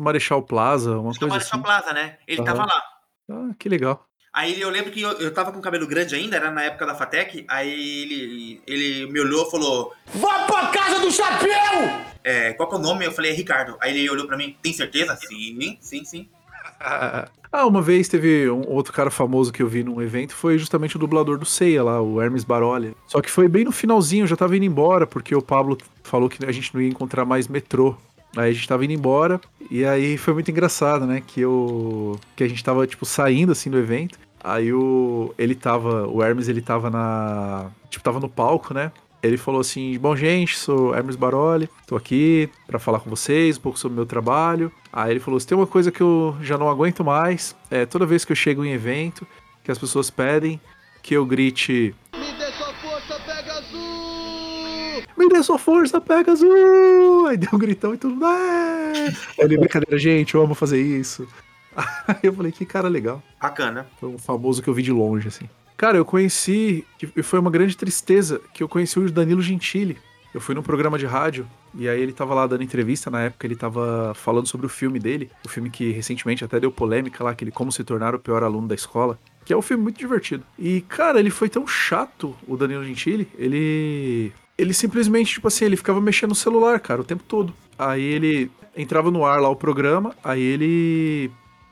Marechal Plaza, uma Da coisa Marechal assim. Plaza, né? Ele Aham. tava lá. Ah, que legal. Aí eu lembro que eu, eu tava com cabelo grande ainda, era na época da Fatec. Aí ele, ele me olhou e falou: Vá pra casa do chapéu! É, Qual que é o nome? Eu falei: é Ricardo. Aí ele olhou pra mim: Tem certeza? Sim, sim, sim. Ah, uma vez teve um outro cara famoso que eu vi num evento, foi justamente o dublador do Ceia lá, o Hermes Baroli. Só que foi bem no finalzinho, eu já tava indo embora, porque o Pablo falou que a gente não ia encontrar mais metrô. Aí a gente tava indo embora, e aí foi muito engraçado, né? Que eu. Que a gente tava, tipo, saindo assim do evento. Aí o. Ele tava. O Hermes, ele tava na. Tipo, tava no palco, né? Ele falou assim: Bom, gente, sou Hermes Baroli, tô aqui pra falar com vocês um pouco sobre o meu trabalho. Aí ele falou: Se tem uma coisa que eu já não aguento mais, é toda vez que eu chego em evento, que as pessoas pedem que eu grite. Me dê sua força, Pegasus! Me dê sua força, pega azul! Aí deu um gritão e tudo. "É!" Ele, brincadeira, gente, eu amo fazer isso. Aí eu falei, que cara legal. Bacana. Foi um famoso que eu vi de longe, assim. Cara, eu conheci, e foi uma grande tristeza, que eu conheci o Danilo Gentili. Eu fui num programa de rádio, e aí ele tava lá dando entrevista, na época ele tava falando sobre o filme dele, o filme que recentemente até deu polêmica lá, aquele Como Se Tornar o Pior Aluno da Escola, que é um filme muito divertido. E, cara, ele foi tão chato, o Danilo Gentili, ele... Ele simplesmente, tipo assim, ele ficava mexendo no celular, cara, o tempo todo. Aí ele entrava no ar lá o programa, aí ele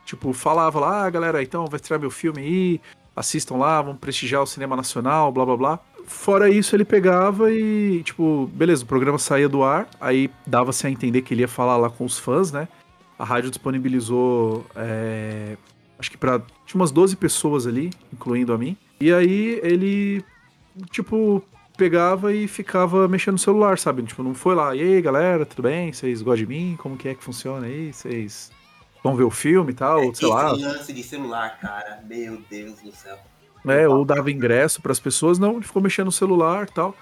Tipo, falava lá, ah, galera, então vai estrear meu filme aí, assistam lá, vamos prestigiar o cinema nacional, blá blá blá. Fora isso, ele pegava e, tipo, beleza, o programa saía do ar, aí dava-se a entender que ele ia falar lá com os fãs, né? A rádio disponibilizou, é, acho que pra. Tinha umas 12 pessoas ali, incluindo a mim. E aí ele, tipo, pegava e ficava mexendo no celular, sabe? Tipo, não foi lá, e aí galera, tudo bem? Vocês gostam de mim? Como que é que funciona aí? Vocês vão ver o filme e tal? Ou, sei lá. Esse lance de celular, cara. Meu Deus do céu. né? Ou dava ingresso para as pessoas, não, ele ficou mexendo no celular e tal.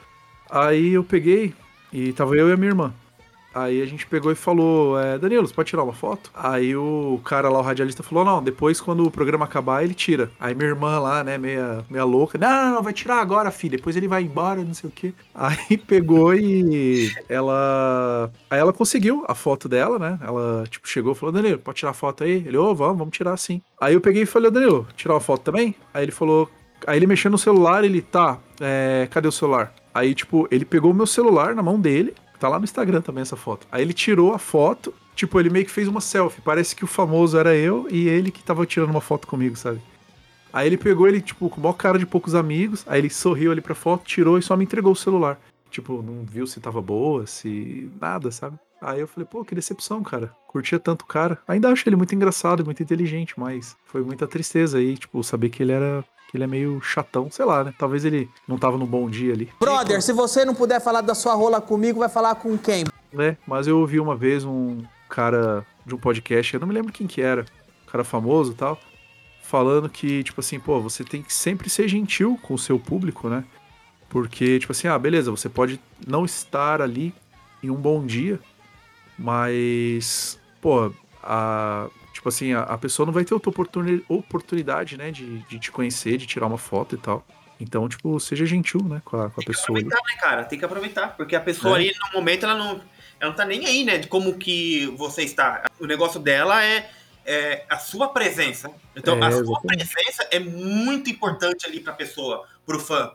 Aí eu peguei e tava eu e a minha irmã. Aí a gente pegou e falou, é, Danilo, você pode tirar uma foto? Aí o cara lá, o radialista, falou, não, depois quando o programa acabar, ele tira. Aí minha irmã lá, né, meia, meia louca, não, não, não, vai tirar agora, filho, depois ele vai embora, não sei o quê. Aí pegou e ela... Aí ela conseguiu a foto dela, né, ela, tipo, chegou e falou, Danilo, pode tirar a foto aí? Ele, ô, vamos, vamos tirar sim. Aí eu peguei e falei, Danilo, tirar uma foto também? Aí ele falou, Aí ele mexeu no celular, ele, tá, é, cadê o celular? Aí, tipo, ele pegou o meu celular na mão dele, tá lá no Instagram também essa foto. Aí ele tirou a foto, tipo, ele meio que fez uma selfie. Parece que o famoso era eu e ele que tava tirando uma foto comigo, sabe? Aí ele pegou ele, tipo, com o maior cara de poucos amigos, aí ele sorriu ali pra foto, tirou e só me entregou o celular. Tipo, não viu se tava boa, se. nada, sabe? Aí eu falei, pô, que decepção, cara. Curtia tanto o cara. Ainda acho ele muito engraçado muito inteligente, mas foi muita tristeza aí, tipo, saber que ele era que ele é meio chatão, sei lá, né? Talvez ele não tava no bom dia ali. Brother, se você não puder falar da sua rola comigo, vai falar com quem? Né? Mas eu ouvi uma vez um cara de um podcast, eu não me lembro quem que era, um cara famoso e tal, falando que, tipo assim, pô, você tem que sempre ser gentil com o seu público, né? Porque, tipo assim, ah, beleza, você pode não estar ali em um bom dia, mas, pô, a, tipo assim, a, a pessoa não vai ter outra oportuni- oportunidade, né, de, de te conhecer, de tirar uma foto e tal. Então, tipo, seja gentil, né, com a, com a pessoa. ali. Aproveitar, né, cara? Tem que aproveitar. Porque a pessoa É. ali, no momento, ela não, ela não tá nem aí, né? De como que você está. O negócio dela é, é a sua presença. Então, É, a sua presença é muito importante ali pra pessoa, pro fã.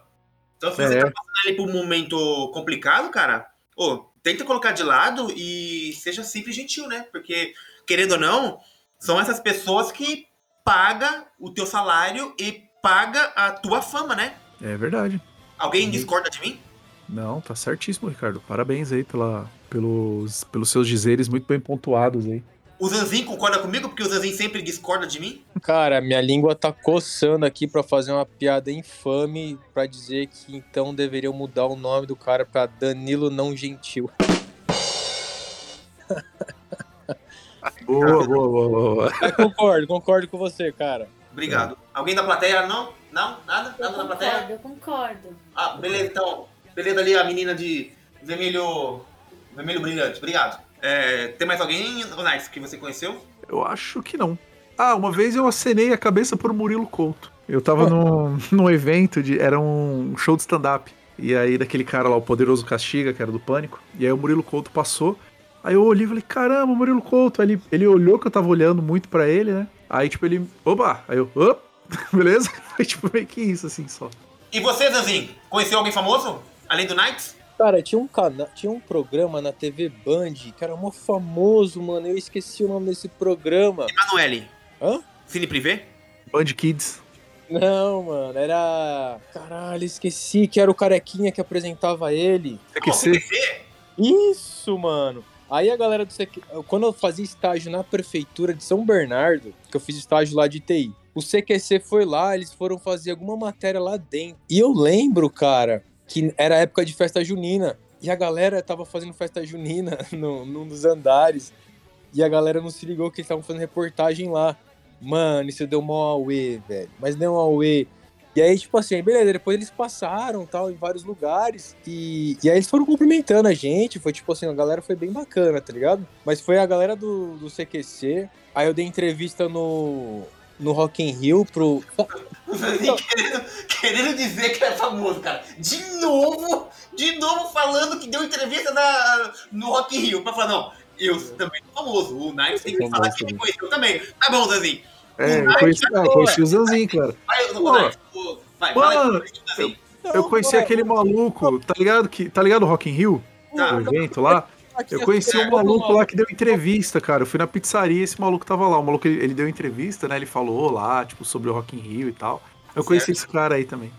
Então, se É. você tá passando ali por um momento complicado, cara, ô, tenta colocar de lado e seja sempre gentil, né? Porque, querendo ou não, são essas pessoas que pagam o teu salário e paga a tua fama, né? É verdade. Alguém discorda de mim? Não, tá certíssimo, Ricardo. Parabéns aí pela, pelos, pelos seus dizeres muito bem pontuados aí. O Zanzin concorda comigo porque o Zanzin sempre discorda de mim? Cara, minha língua tá coçando aqui pra fazer uma piada infame pra dizer que então deveriam mudar o nome do cara pra Danilo Não Gentil. Boa, boa, boa, boa. Mas concordo, concordo com você, cara. Obrigado. Alguém da plateia? Não? Não? Nada? Eu Nada da plateia? concordo, eu concordo. Ah, beleza, então. Beleza ali a menina de vermelho. Vermelho brilhante. Obrigado. É, tem mais alguém, Nice, que você conheceu? Eu acho que não. Ah, uma vez eu acenei a cabeça pro Murilo Couto. Eu tava num, num evento de. Era um show de stand-up. E aí, daquele cara lá, o Poderoso Castiga, que era do Pânico. E aí o Murilo Couto passou. Aí eu olhei e falei, caramba, Murilo Couto. Aí ele, ele olhou que eu tava olhando muito pra ele, né? Aí, tipo, ele. Oba! Aí eu, op! Beleza? Foi tipo meio que isso, assim, só. E você, Zanzin? Conheceu alguém famoso? Além do Nikes? Cara, tinha um canal, tinha um programa na TV Band que era mó famoso, mano. Eu esqueci o nome desse programa. Emanuele. Hã? Cine Privé? Band Kids. Não, mano, era. Caralho, esqueci que era o carequinha que apresentava ele. CQC. Isso, mano. Aí a galera do CQ... Quando eu fazia estágio na prefeitura de São Bernardo, que eu fiz estágio lá de TI, o CQC foi lá, eles foram fazer alguma matéria lá dentro. E eu lembro, cara, que era época de festa junina. E a galera tava fazendo festa junina no, num dos andares. E a galera não se ligou que eles estavam fazendo reportagem lá. Mano, isso deu mó auê, velho. Mas deu um auê. E aí, tipo assim, beleza, depois eles passaram tal em vários lugares. E, e aí eles foram cumprimentando a gente. Foi tipo assim, a galera foi bem bacana, tá ligado? Mas foi a galera do, do CQC. Aí eu dei entrevista no, no Rock in Rio pro. Querendo, querendo dizer que é famoso, cara. De novo, de novo falando que deu entrevista na, no Rock in Rio. Pra falar, não, eu também sou famoso. O Nikes tem que falar que ele conheceu também. Tá bom, Zanzin. É, eu conheci, ah, conheci o Zanzin, cara. Vai, Pô. Vai, Mano. Eu conheci aquele maluco, tá ligado? Que, tá ligado o Rock in Rio? Tá. O evento lá? Eu conheci um maluco lá que deu entrevista, cara. Eu fui na pizzaria e esse maluco tava lá. O maluco, ele, ele deu entrevista, né? Ele falou lá, tipo, sobre o Rock in Rio e tal. Eu conheci Certo. esse cara aí também.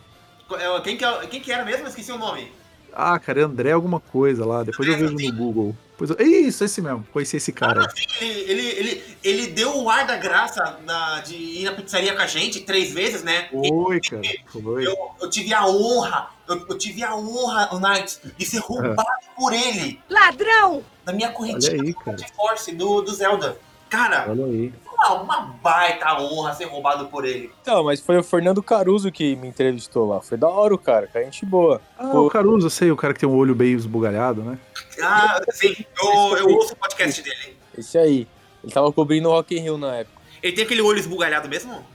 É, Quem que, é- quem que era mesmo? Eu esqueci o nome. Ah, cara, é André alguma coisa lá. Depois eu vejo no Google. Depois eu... Isso, esse mesmo. Conheci esse cara. aí. Ele, ele, ele, ele deu o ar da graça na- de ir na pizzaria com a gente três vezes, né? Foi, cara. Foi. Eu, eu tive a honra, eu, eu tive a honra, o Knights, de ser roubado por ele. Ladrão! Na minha correntinha Olha aí, cara. de Force do, do Zelda. Cara, Olha aí. Uma, uma baita honra ser roubado por ele. Então, mas foi o Fernando Caruso que me entrevistou lá. Foi da hora o cara, cara, gente boa. Ah, Pô. o Caruso, eu sei, o cara que tem um olho meio esbugalhado, né? Ah, sim, eu, eu ouço o podcast dele. Esse aí. Ele tava cobrindo o Rock in Rio na época. Ele tem aquele olho esbugalhado mesmo?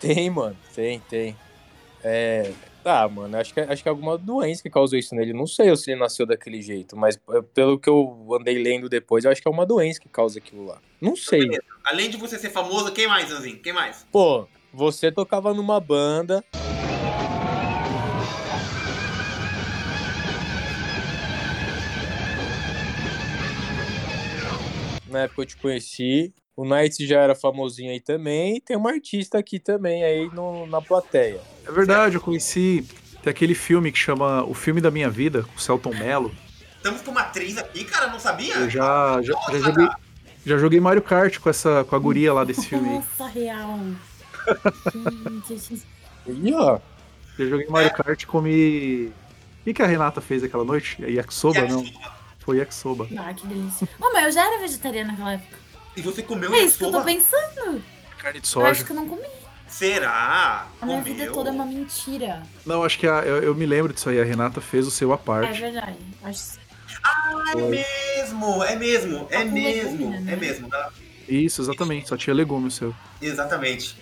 Tem, mano. Tem, tem. É. Tá, mano. Acho que, acho que é alguma doença que causou isso nele. Não sei se ele nasceu daquele jeito, mas é, pelo que eu andei lendo depois, eu acho que é uma doença que causa aquilo lá. Não sei. Além de você ser famoso, quem mais, Zanzinho? Quem mais? Pô, você tocava numa banda. Na época eu te conheci. O Nights já era famosinho aí também. E tem uma artista aqui também aí no, na plateia. É verdade, eu conheci. Tem aquele filme que chama O Filme da Minha Vida, com o Celton Mello. Estamos com uma atriz aqui, cara, não sabia? Eu já, já, já joguei. Já joguei Mario Kart com essa com a guria lá desse filme. Nossa, real. Gente, E ó, Já joguei Mario Kart com me. O que, que a Renata fez aquela noite? A Yakisoba, não? Foi Yakisoba. ah, que delícia. Oh, mas eu já era vegetariana naquela época. E você comeu É isso que eu tô pensando. Carne de Eu acho soja. que eu não comi. Será? A minha Comeu? vida toda é uma mentira. Não, acho que a- eu, eu me lembro disso aí. A Renata fez o seu à É parte. verdade. Acho Ah, é mesmo, é mesmo, é Tá mesmo, legume, né? é mesmo, tá? Isso, exatamente. Só tinha legume o seu. Exatamente.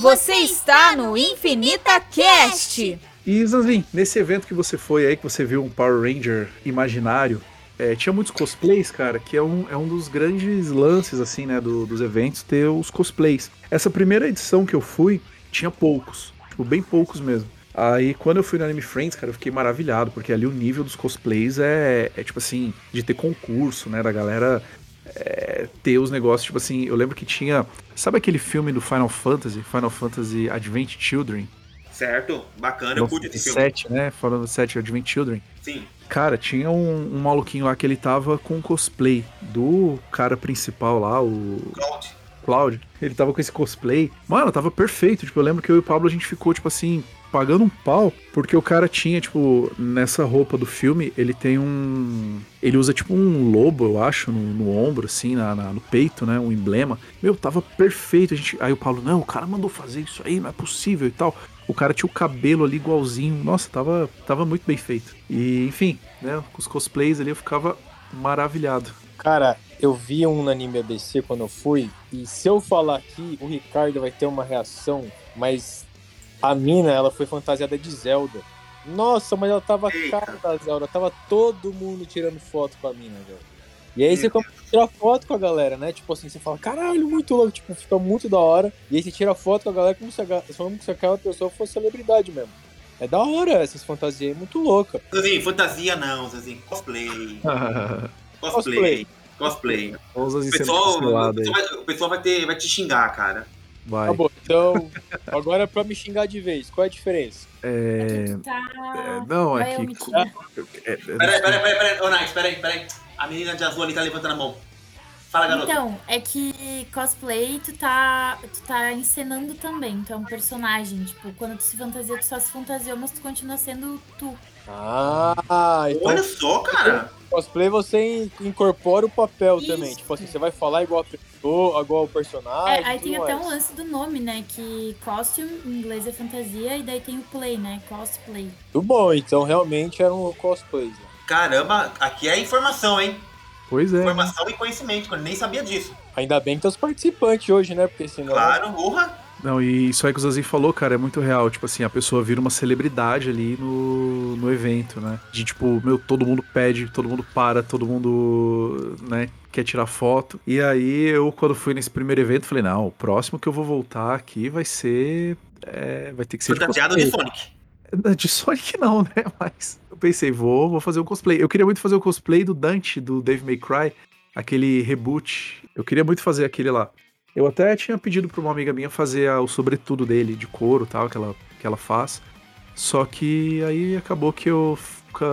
Você está no Infinita Cast. E Zanzin, nesse evento que você foi aí, que você viu um Power Ranger imaginário, é, tinha muitos cosplays, cara, que é um, é um dos grandes lances, assim, né, do- dos eventos, ter os cosplays. Essa primeira edição que eu fui, tinha poucos, tipo, bem poucos mesmo. Aí, quando eu fui no Anime Friends, cara, eu fiquei maravilhado, porque ali o nível dos cosplays é, é tipo assim, de ter concurso, né, da galera é, ter os negócios, tipo assim, eu lembro que tinha, sabe aquele filme do Final Fantasy, Final Fantasy Advent Children? Certo, bacana, eu curto esse filme. 7, né? Final Fantasy 7 Advent Children. Sim. Cara, tinha um, um maluquinho lá que ele tava com cosplay do cara principal lá, o Cloud. Cloud. Ele tava com esse cosplay. Mano, tava perfeito. Tipo, eu lembro que eu e o Pablo a gente ficou, tipo assim, pagando um pau, porque o cara tinha, tipo, nessa roupa do filme, ele tem um. Ele usa, tipo, um lobo, eu acho, no, no ombro, assim, na, na- no peito, né? Um emblema. Meu, tava perfeito. A gente... Aí o Paulo, não, o cara mandou fazer isso aí, não é possível e tal. O cara tinha o cabelo ali igualzinho. Nossa, tava, tava muito bem feito. E, enfim, né? Com os cosplays ali eu ficava maravilhado. cara, eu vi um no Anime ABC quando eu fui. E se eu falar aqui, o Ricardo vai ter uma reação, mas a mina, ela foi fantasiada de Zelda. Nossa, mas ela tava Eita. cara da Zelda. Tava todo mundo tirando foto com a mina, velho. E aí você começa a tirar foto com a galera, né? Tipo assim, você fala, caralho, muito louco, tipo, fica muito da hora. E aí você tira foto com a galera como se, a, como se aquela pessoa fosse celebridade mesmo. É da hora essas fantasias, é muito louca. Zazinho, fantasia não, Zazinho. Cosplay. Cosplay. Cosplay. Cosplay. Vamos O pessoal, o pessoal vai, o pessoal vai ter, vai te xingar, cara. Vai. Tá bom, então, agora é pra me xingar de vez, qual é a diferença? É... É, Não, é Vai que. é- é- Peraí, peraí, peraí, peraí. Ô, Nice, peraí, peraí. A menina de azul ali tá levantando a mão. Fala, garota. Então, é que cosplay tu tá, tu tá encenando também, tu é um personagem. Tipo, quando tu se fantasia, tu só se fantasiou, mas tu continua sendo tu. Ah, então Olha só, cara. cosplay você in- incorpora o papel Isso. também. Tipo assim, você vai falar igual a pessoa, igual o personagem. É, aí tem até mais. um lance do nome, né? Que costume em inglês é fantasia, e daí tem o play, né? Cosplay. Muito bom, então realmente era um cosplay. né? Caramba, aqui é informação, hein? Pois é. Informação e conhecimento, que eu nem sabia disso. Ainda bem que tem os participantes hoje, né? Porque senão. Claro, urra. Não, e isso aí que o Zazi falou, cara, é muito real. Tipo assim, a pessoa vira uma celebridade ali no, no evento, né? De tipo, meu, todo mundo pede, todo mundo para, todo mundo, né, quer tirar foto. E aí eu, quando fui nesse primeiro evento, falei, não, o próximo que eu vou voltar aqui vai ser. é, vai ter que ser de Fantasiado de cosplay. Sonic. De Sonic não, né? Mas pensei, vou, vou fazer um cosplay. Eu queria muito fazer o cosplay do Dante, do Dave May Cry, aquele reboot. Eu queria muito fazer aquele lá. Eu até tinha pedido pra uma amiga minha fazer a- o sobretudo dele, de couro tal, que ela, que ela faz. Só que aí acabou que eu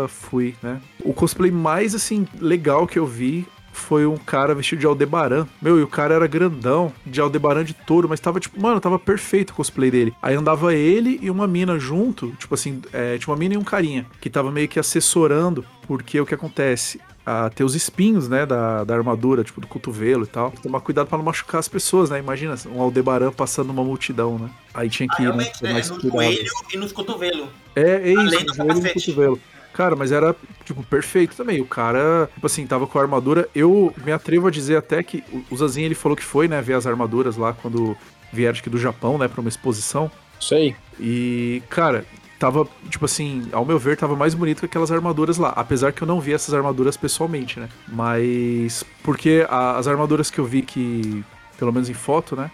fui, né? O cosplay mais, assim, legal que eu vi foi um cara vestido de Aldebaran. Meu, e o cara era grandão, de Aldebaran de touro, mas tava, tipo, mano, tava perfeito o cosplay dele. Aí andava ele e uma mina junto, tipo assim, é, tinha uma mina e um carinha, que tava meio que assessorando, porque o que acontece? a ter os espinhos, né, da, da armadura, tipo, do cotovelo e tal. Tomar cuidado pra não machucar as pessoas, né? Imagina um Aldebaran passando numa multidão, né? Aí tinha que Ah, ir, né, é, mais no cuidado. joelho e nos cotovelos. É, é isso, Além no do joelho e no cotovelo. Cara, mas era, tipo, perfeito também. O cara, tipo assim, tava com a armadura. Eu me atrevo a dizer até que o- Zazinho, ele falou que foi, né, ver as armaduras lá quando vieram, acho que do Japão, né, pra uma exposição. Isso aí. E, cara, tava, tipo assim, ao meu ver, tava mais bonito que aquelas armaduras lá. Apesar que eu não vi essas armaduras pessoalmente, né? Mas. Porque a- as armaduras que eu vi que, pelo menos em foto, né?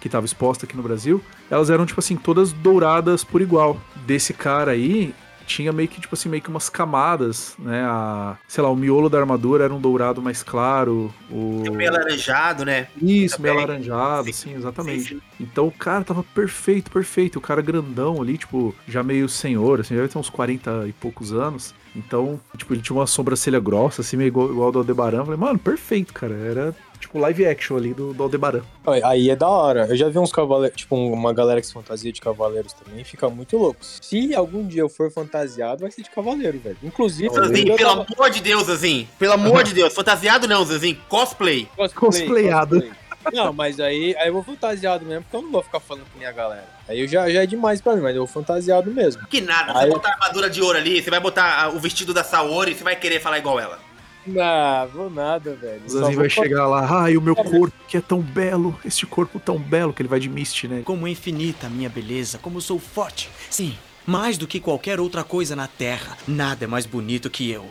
Que tava exposta aqui no Brasil, elas eram, tipo assim, todas douradas por igual. Desse cara aí. Tinha meio que, tipo assim, meio que umas camadas, né? A, sei lá, o miolo da armadura era um dourado mais claro. O... Meio alaranjado, né? Isso, meio alaranjado, Sim. exatamente. Sim, sim. Então o cara tava perfeito, perfeito. O cara grandão ali, tipo, já meio senhor, assim, já deve ter uns 40 e poucos anos. Então, tipo, ele tinha uma sobrancelha grossa, assim, meio igual, igual ao do Aldebaran. Eu falei, mano, perfeito, cara. Era, tipo, live action ali do, do Aldebaran. Aí- Aí é da hora. Eu já vi uns cavaleiros, tipo, uma galera que se fantasia de cavaleiros também, fica muito louco. Se algum dia eu for fantasiado, vai ser de cavaleiro, velho. Inclusive, Zazinho, pelo tava- amor de Deus, Zazinho. Pelo amor de Deus. Fantasiado não, Zazinho. Cosplay. Cosplayado. cosplay. Não, mas aí, aí eu vou fantasiado mesmo, porque eu não vou ficar falando com minha galera. Aí eu já, já é demais pra mim, mas eu vou fantasiado mesmo. Que nada. Você Aí- botar a armadura de ouro ali, você vai botar o vestido da Saori, você vai querer falar igual ela. Não, vou nada, velho. O vou vai chegar lá, ai, o meu corpo que é tão belo, este corpo tão belo, que ele vai de Misty, né? Como é infinita a minha beleza, como sou forte. Sim, mais do que qualquer outra coisa na Terra. Nada é mais bonito que eu.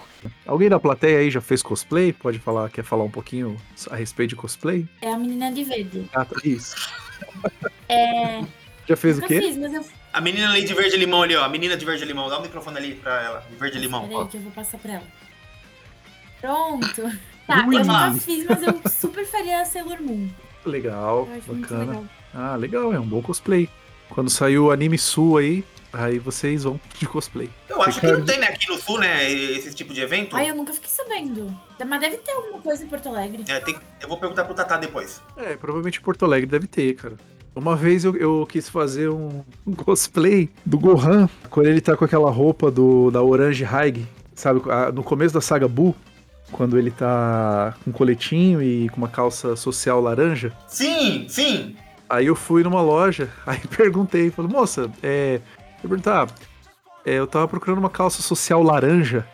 Alguém da plateia aí já fez cosplay? Pode falar, quer falar um pouquinho a respeito de cosplay? É a menina de verde. Ah, tá. Isso. É. Já fez o Nunca quê? fiz, mas eu. A menina ali de verde limão ali, ó. A menina de verde limão. Dá o microfone ali pra ela. De verde limão. ó. Peraí, que eu vou passar pra ela. Pronto. Tá, Ui. eu nunca fiz, mas eu super faria a Sailor Moon. Legal, bacana. legal. Ah, legal, é um bom cosplay. Quando saiu o anime Sul aí, aí vocês vão de cosplay. Eu acho que não tem, né, aqui no sul, né, esse tipo de evento. Ai, eu nunca fiquei sabendo. Mas deve ter alguma coisa em Porto Alegre. É, tem- eu vou perguntar pro Tatá depois. É, provavelmente em Porto Alegre deve ter, cara. Uma vez eu, eu quis fazer um, um cosplay do Gohan, quando ele tá com aquela roupa do, da Orange High, sabe? a- No começo da saga Buu, quando ele tá com um coletinho e com uma calça social laranja. Sim, sim. Aí eu fui numa loja, aí perguntei, falei, moça, é. Eu perguntei, ah, é, eu tava procurando uma calça social laranja.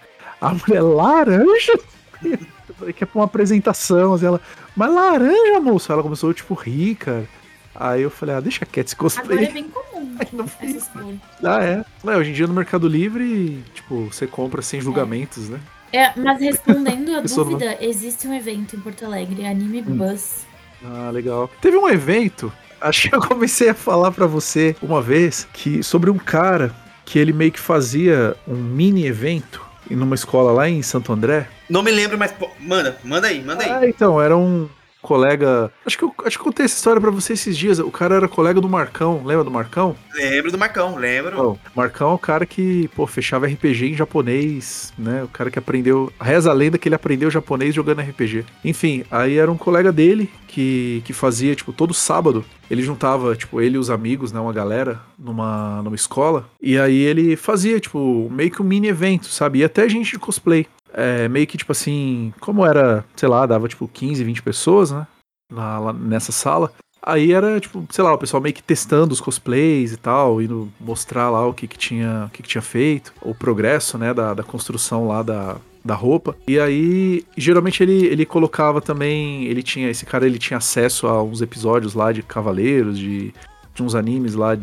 A mulher, laranja? Eu falei que é pra uma apresentação, assim, ela, mas laranja, moço? Ela começou, tipo, rir, cara. Aí eu falei, ah, deixa quieto esse Agora é cosplay. bem comum não essas cores. Ah, é. É, Hoje em dia no Mercado Livre, tipo, você compra sem julgamentos, né? É, mas respondendo a dúvida, existe um evento em Porto Alegre, Anime Hum. Bus. Ah, legal. Teve um evento, acho que eu comecei a falar pra você uma vez, que sobre um cara que ele meio que fazia um mini evento em numa escola lá em Santo André. Não me lembro, mas pô, manda, manda aí, manda aí. Ah, então, era um colega. Acho que eu, acho que eu contei essa história pra você esses dias. O cara era colega do Marcão, lembra do Marcão? Lembro do Marcão, lembro. O Marcão é o cara que, pô, fechava RPG em japonês, né? O cara que aprendeu. Reza a lenda que ele aprendeu japonês jogando RPG. Enfim, aí era um colega dele que, que fazia, tipo, todo sábado. Ele juntava, tipo, ele e os amigos, né? Uma galera numa, numa escola. E aí ele fazia, tipo, meio que um mini evento, sabe? E até gente de cosplay. É, meio que, tipo assim, como era, sei lá, dava tipo 15, 20 pessoas, né? Lá nessa sala. Aí era, tipo, sei lá, o pessoal meio que testando os cosplays e tal, indo mostrar lá o que que tinha, o que que tinha feito, o progresso, né, da, da construção lá da, da roupa. E aí, geralmente ele, ele colocava também, ele tinha, esse cara, ele tinha acesso a uns episódios lá de Cavaleiros, de, de uns animes lá,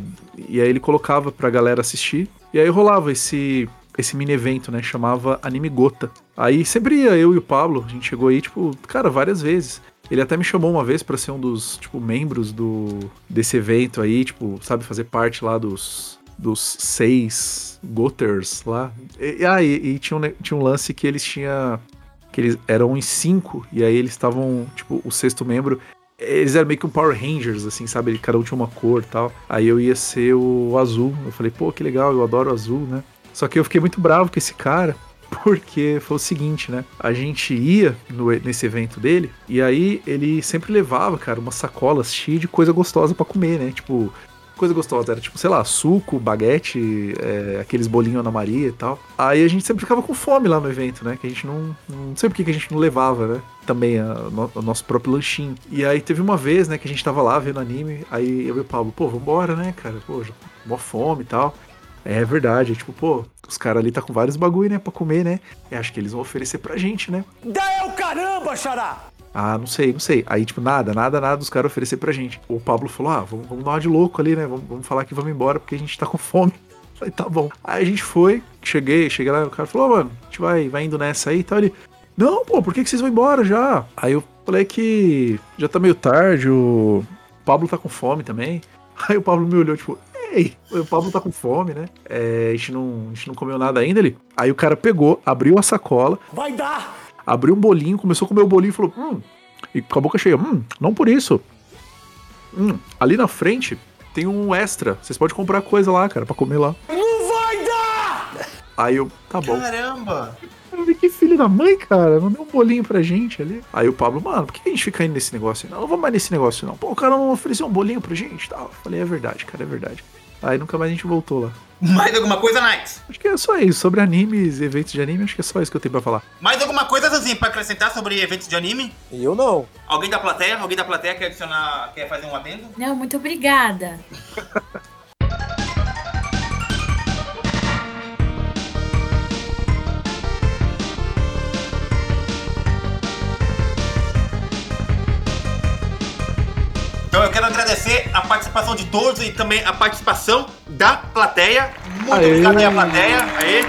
e aí ele colocava pra galera assistir. E aí rolava esse esse mini evento, né? Chamava Anime Gota. Aí sempre ia eu e o Pablo, a gente chegou aí, tipo, cara, várias vezes. Ele até me chamou uma vez pra ser um dos, tipo, membros do desse evento aí, tipo, sabe, fazer parte lá dos dos seis Goters lá. E, ah, e, e tinha, um, tinha um lance que eles tinham que eles eram em cinco e aí eles estavam, tipo, o sexto membro eles eram meio que um Power Rangers, assim, sabe? Cada um tinha uma cor tal. Aí eu ia ser o azul. Eu falei, pô, que legal, eu adoro azul, né? Só que eu fiquei muito bravo com esse cara, porque foi o seguinte, né? A gente ia no- nesse evento dele, e aí ele sempre levava, cara, umas sacolas cheias de coisa gostosa pra comer, né? Tipo, coisa gostosa. Era tipo, sei lá, suco, baguete, é, aqueles bolinhos Ana Maria e tal. Aí a gente sempre ficava com fome lá no evento, né? Que a gente não. Não sei por que a gente não levava, né? Também a- no- o nosso próprio lanchinho. E aí teve uma vez, né, que a gente tava lá vendo anime. Aí eu e o Pablo, pô, vambora, né, cara? Pô, já, mó fome e tal. É verdade, é tipo, pô, os caras ali tá com vários bagulho, né, pra comer, né? Eu acho que eles vão oferecer pra gente, né? Daí é o caramba, xará! Ah, não sei, não sei. Aí, tipo, nada, nada, nada dos caras oferecer pra gente. O Pablo falou: ah, vamos, vamos dar uma de louco ali, né? Vamos, vamos falar que vamos embora porque a gente tá com fome. Falei, tá bom. Aí a gente foi, cheguei, cheguei lá, o cara falou, "Ô, mano, a gente vai, vai indo nessa aí e tal. Ele, não, pô, por que, que vocês vão embora já? Aí eu falei que já tá meio tarde, o Pablo tá com fome também. Aí o Pablo me olhou, tipo, ei, o Pablo tá com fome, né? É, a, gente não, a gente não comeu nada ainda. Ele, aí o cara pegou, abriu a sacola, Vai dar! abriu um bolinho, começou a comer o bolinho e falou, hum, e com a boca cheia, hum, não por isso. Hum, ali na frente tem um extra, vocês podem comprar coisa lá, cara, pra comer lá. Não vai dar! Aí eu, tá bom. Caramba! Que filho da mãe, cara, não deu um bolinho pra gente ali. Aí o Pablo, mano, por que a gente fica indo nesse negócio? aí? Não, não vamos mais nesse negócio não. Pô, o cara não ofereceu um bolinho pra gente e tal. Eu falei, é verdade, cara, é verdade. Aí nunca mais a gente voltou lá. Mais alguma coisa, Knights? Acho que é só isso. Sobre animes, eventos de anime, acho que é só isso que eu tenho pra falar. Mais alguma coisa, Zanzinho, pra acrescentar sobre eventos de anime? Eu não. Alguém da plateia? Alguém da plateia quer adicionar, quer fazer um adendo? Não, muito obrigada. Então eu quero agradecer a participação de todos e também a participação da plateia. Muito Aê. obrigado aí à plateia. Aê.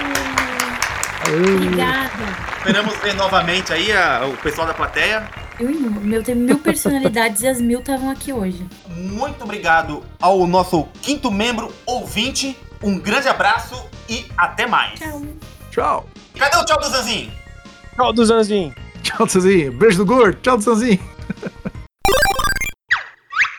Obrigada. Esperamos ver novamente aí a- o pessoal da plateia. Eu, o meu tem mil personalidades e as mil estavam aqui hoje. Muito obrigado ao nosso quinto membro ouvinte. Um grande abraço e até mais. Tchau. Tchau. Cadê o tchau do Zanzinho? Tchau do Zanzinho. Tchau, Sanzinho. Beijo do gordo. Tchau, Sanzinho.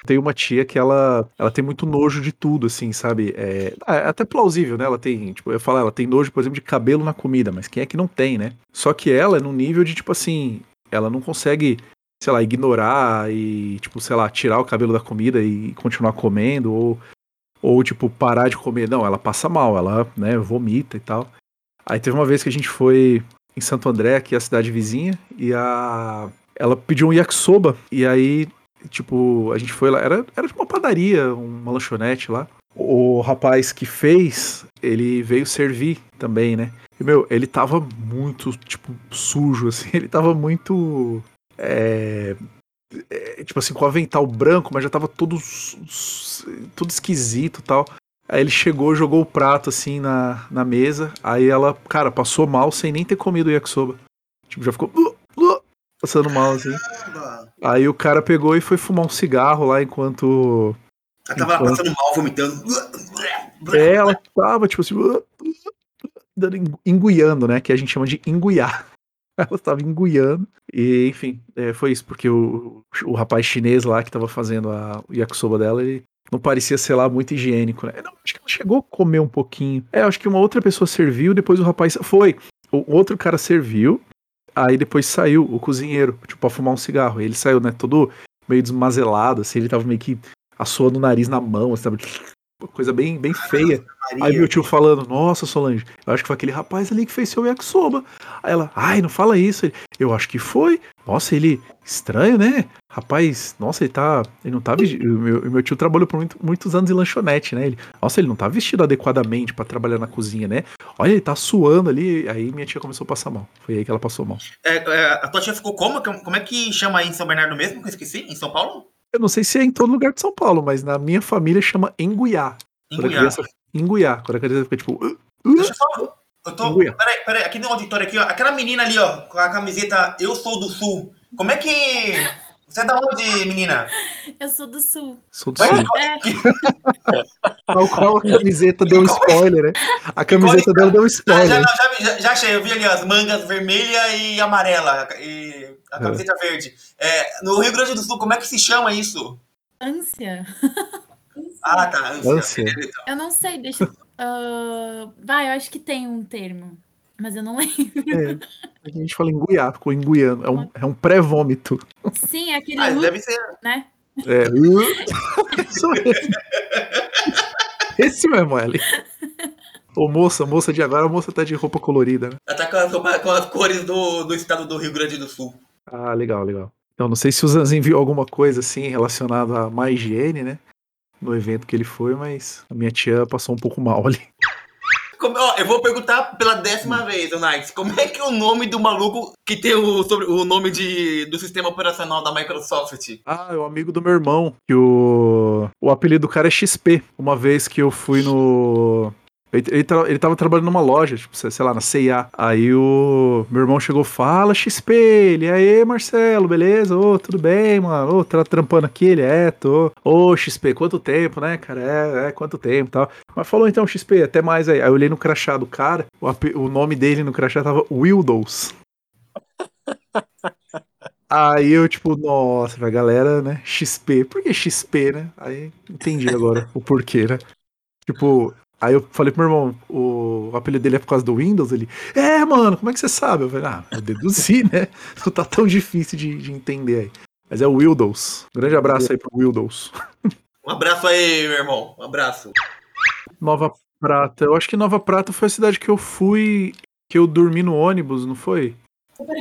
Tem uma tia que ela, ela tem muito nojo de tudo, assim, sabe? É, é até plausível, né? Ela tem, tipo, eu falar, ela tem nojo, por exemplo, de cabelo na comida, mas quem é que não tem, né? Só que ela é num nível de, tipo assim, ela não consegue, sei lá, ignorar e, tipo, sei lá, tirar o cabelo da comida e continuar comendo, ou, ou tipo, parar de comer. Não, ela passa mal, ela, né, vomita e tal. Aí teve uma vez que a gente foi em Santo André, que é a cidade vizinha, e a ela pediu um yakisoba, e aí, tipo, a gente foi lá, era, era tipo uma padaria, uma lanchonete lá. O rapaz que fez, ele veio servir também, né? E, meu, ele tava muito, tipo, sujo, assim, ele tava muito. É, é, tipo assim, com o avental branco, mas já tava todo, todo esquisito tal. Aí ele chegou, jogou o prato assim na, na mesa. Aí ela, cara, passou mal sem nem ter comido o yakisoba. Tipo, já ficou "Uh, uh", passando mal assim. Aí o cara pegou e foi fumar um cigarro lá enquanto. Ela tava enquanto- passando mal, vomitando. É, ela tava, tipo assim, dando engu- enguiando, né? Que a gente chama de enguiar. Ela tava enguiando. E, enfim, é, foi isso, porque o, o rapaz chinês lá que tava fazendo a, yakisoba dela, ele não parecia ser lá muito higiênico, né? Não, acho que ela chegou a comer um pouquinho. É, acho que uma outra pessoa serviu, depois o rapaz. Foi. O outro cara serviu, aí depois saiu o cozinheiro, tipo, pra fumar um cigarro. Aí ele saiu, né? Todo meio desmazelado, assim, ele tava meio que assoando o nariz na mão, sabe? Uma coisa bem, bem feia. Aí meu tio falando, nossa, Solange, eu acho que foi aquele rapaz ali que fez seu yakisoba. Aí ela, ai, não fala isso. Ele, eu acho que foi. Nossa, ele, estranho, né? Rapaz, nossa, ele tá, ele não tá vestido. Meu, meu tio trabalhou por muito- muitos anos em lanchonete, né? Ele, nossa, ele não tá vestido adequadamente pra trabalhar na cozinha, né? Olha, ele tá suando ali. Aí minha tia começou a passar mal. Foi aí que ela passou mal. É, é, a tua tia ficou como? Como é que chama aí em São Bernardo mesmo? Que eu esqueci? Em São Paulo? Eu não sei se é em todo lugar de São Paulo, mas na minha família chama enguiar. Quando a Enguiar. criança, enguiar. Quando a criança fica tipo. "Uh, uh", Deixa eu só. Eu tô. Peraí, peraí, aqui no auditório aqui, ó. Aquela menina ali, ó, com a camiseta Eu Sou do Sul. Como é que. Você é da onde, menina? Eu sou do sul. Sou do sul. É, Tal qual a camiseta deu um spoiler, né? A camiseta dela deu um Ah, spoiler. não, já, já, já achei, eu vi ali as mangas vermelha e amarela. E a camiseta verde. É, no Rio Grande do Sul, como é que se chama isso? ânsia. Ah, tá. ânsia. Ânsia. Eu não sei, deixa, Ah, vai, eu acho que tem um termo. Mas eu não lembro. É, a gente fala ficou enguiando. É um, é um pré-vômito. Sim, é aquele. Ah, deve ser. Né? É. Isso mesmo. Esse mesmo, Ellie. Ô, moça, moça de agora, a moça tá de roupa colorida, né? Ela tá com as, com as cores do, do estado do Rio Grande do Sul. Ah, legal, legal. Eu não sei se o Zanzin viu alguma coisa assim relacionada a má higiene, né? No evento que ele foi, mas a minha tia passou um pouco mal ali. Como- ó, eu vou perguntar pela décima vez, o Nikes. Como é que é o nome do maluco que tem o, sobre, o nome de, do sistema operacional da Microsoft? Ah, é o amigo do meu irmão, que o, o apelido do cara é XP. Uma vez que eu fui no. Ele, ele, tra- ele tava trabalhando numa loja, tipo, sei lá, na CIA. Aí o meu irmão chegou, fala XP, ele, aí Marcelo, beleza? Ô, tudo bem, mano? Ô, tá trampando aqui? Ele, é, tô. Ô, XP, quanto tempo, né, cara? É, é, quanto tempo e tal. Mas falou então, XP, até mais aí. Aí eu olhei no crachá do cara, o, o nome dele no crachá tava Wildows. Aí eu, tipo, nossa, velho, galera, né? XP. Por que XP, né? Aí entendi agora o porquê, né? Tipo, aí eu falei pro meu irmão, o, o apelido dele é por causa do Windows? Ele, é, mano, como é que você sabe? Eu falei, ah, eu deduzi, né? Não tá tão difícil de, de entender aí. Mas é o Windows. Grande abraço aí pro Windows. Um abraço aí, meu irmão. Um abraço. Nova Prata. Eu acho que Nova Prata foi a cidade que eu fui, que eu dormi no ônibus, não foi?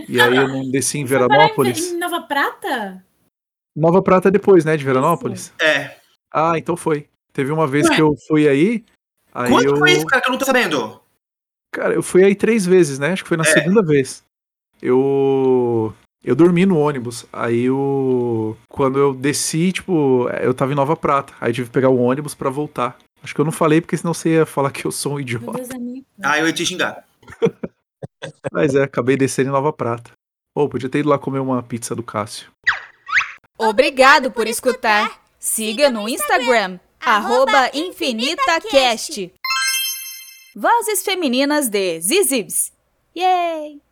E aí eu não desci em Veranópolis. em Nova Prata? Nova Prata é depois, né, de Veranópolis? É. Ah, então foi. Teve uma vez Ué? que eu fui aí. Aí Quanto eu... foi isso, cara, que eu não tô sabendo? Cara, eu fui aí três vezes, né? Acho que foi na É. segunda vez. Eu. Eu dormi no ônibus. Aí eu. Quando eu desci, tipo, eu tava em Nova Prata. Aí tive que pegar o ônibus pra voltar. Acho que eu não falei, porque senão você ia falar que eu sou um idiota. Deus, amigo. Ah, eu ia te xingar. Mas é, acabei descendo em Nova Prata. Pô, podia ter ido lá comer uma pizza do Cássio. Obrigado por escutar. Siga no Instagram, arroba InfinitaCast. Vozes femininas de Zizibs. Yay!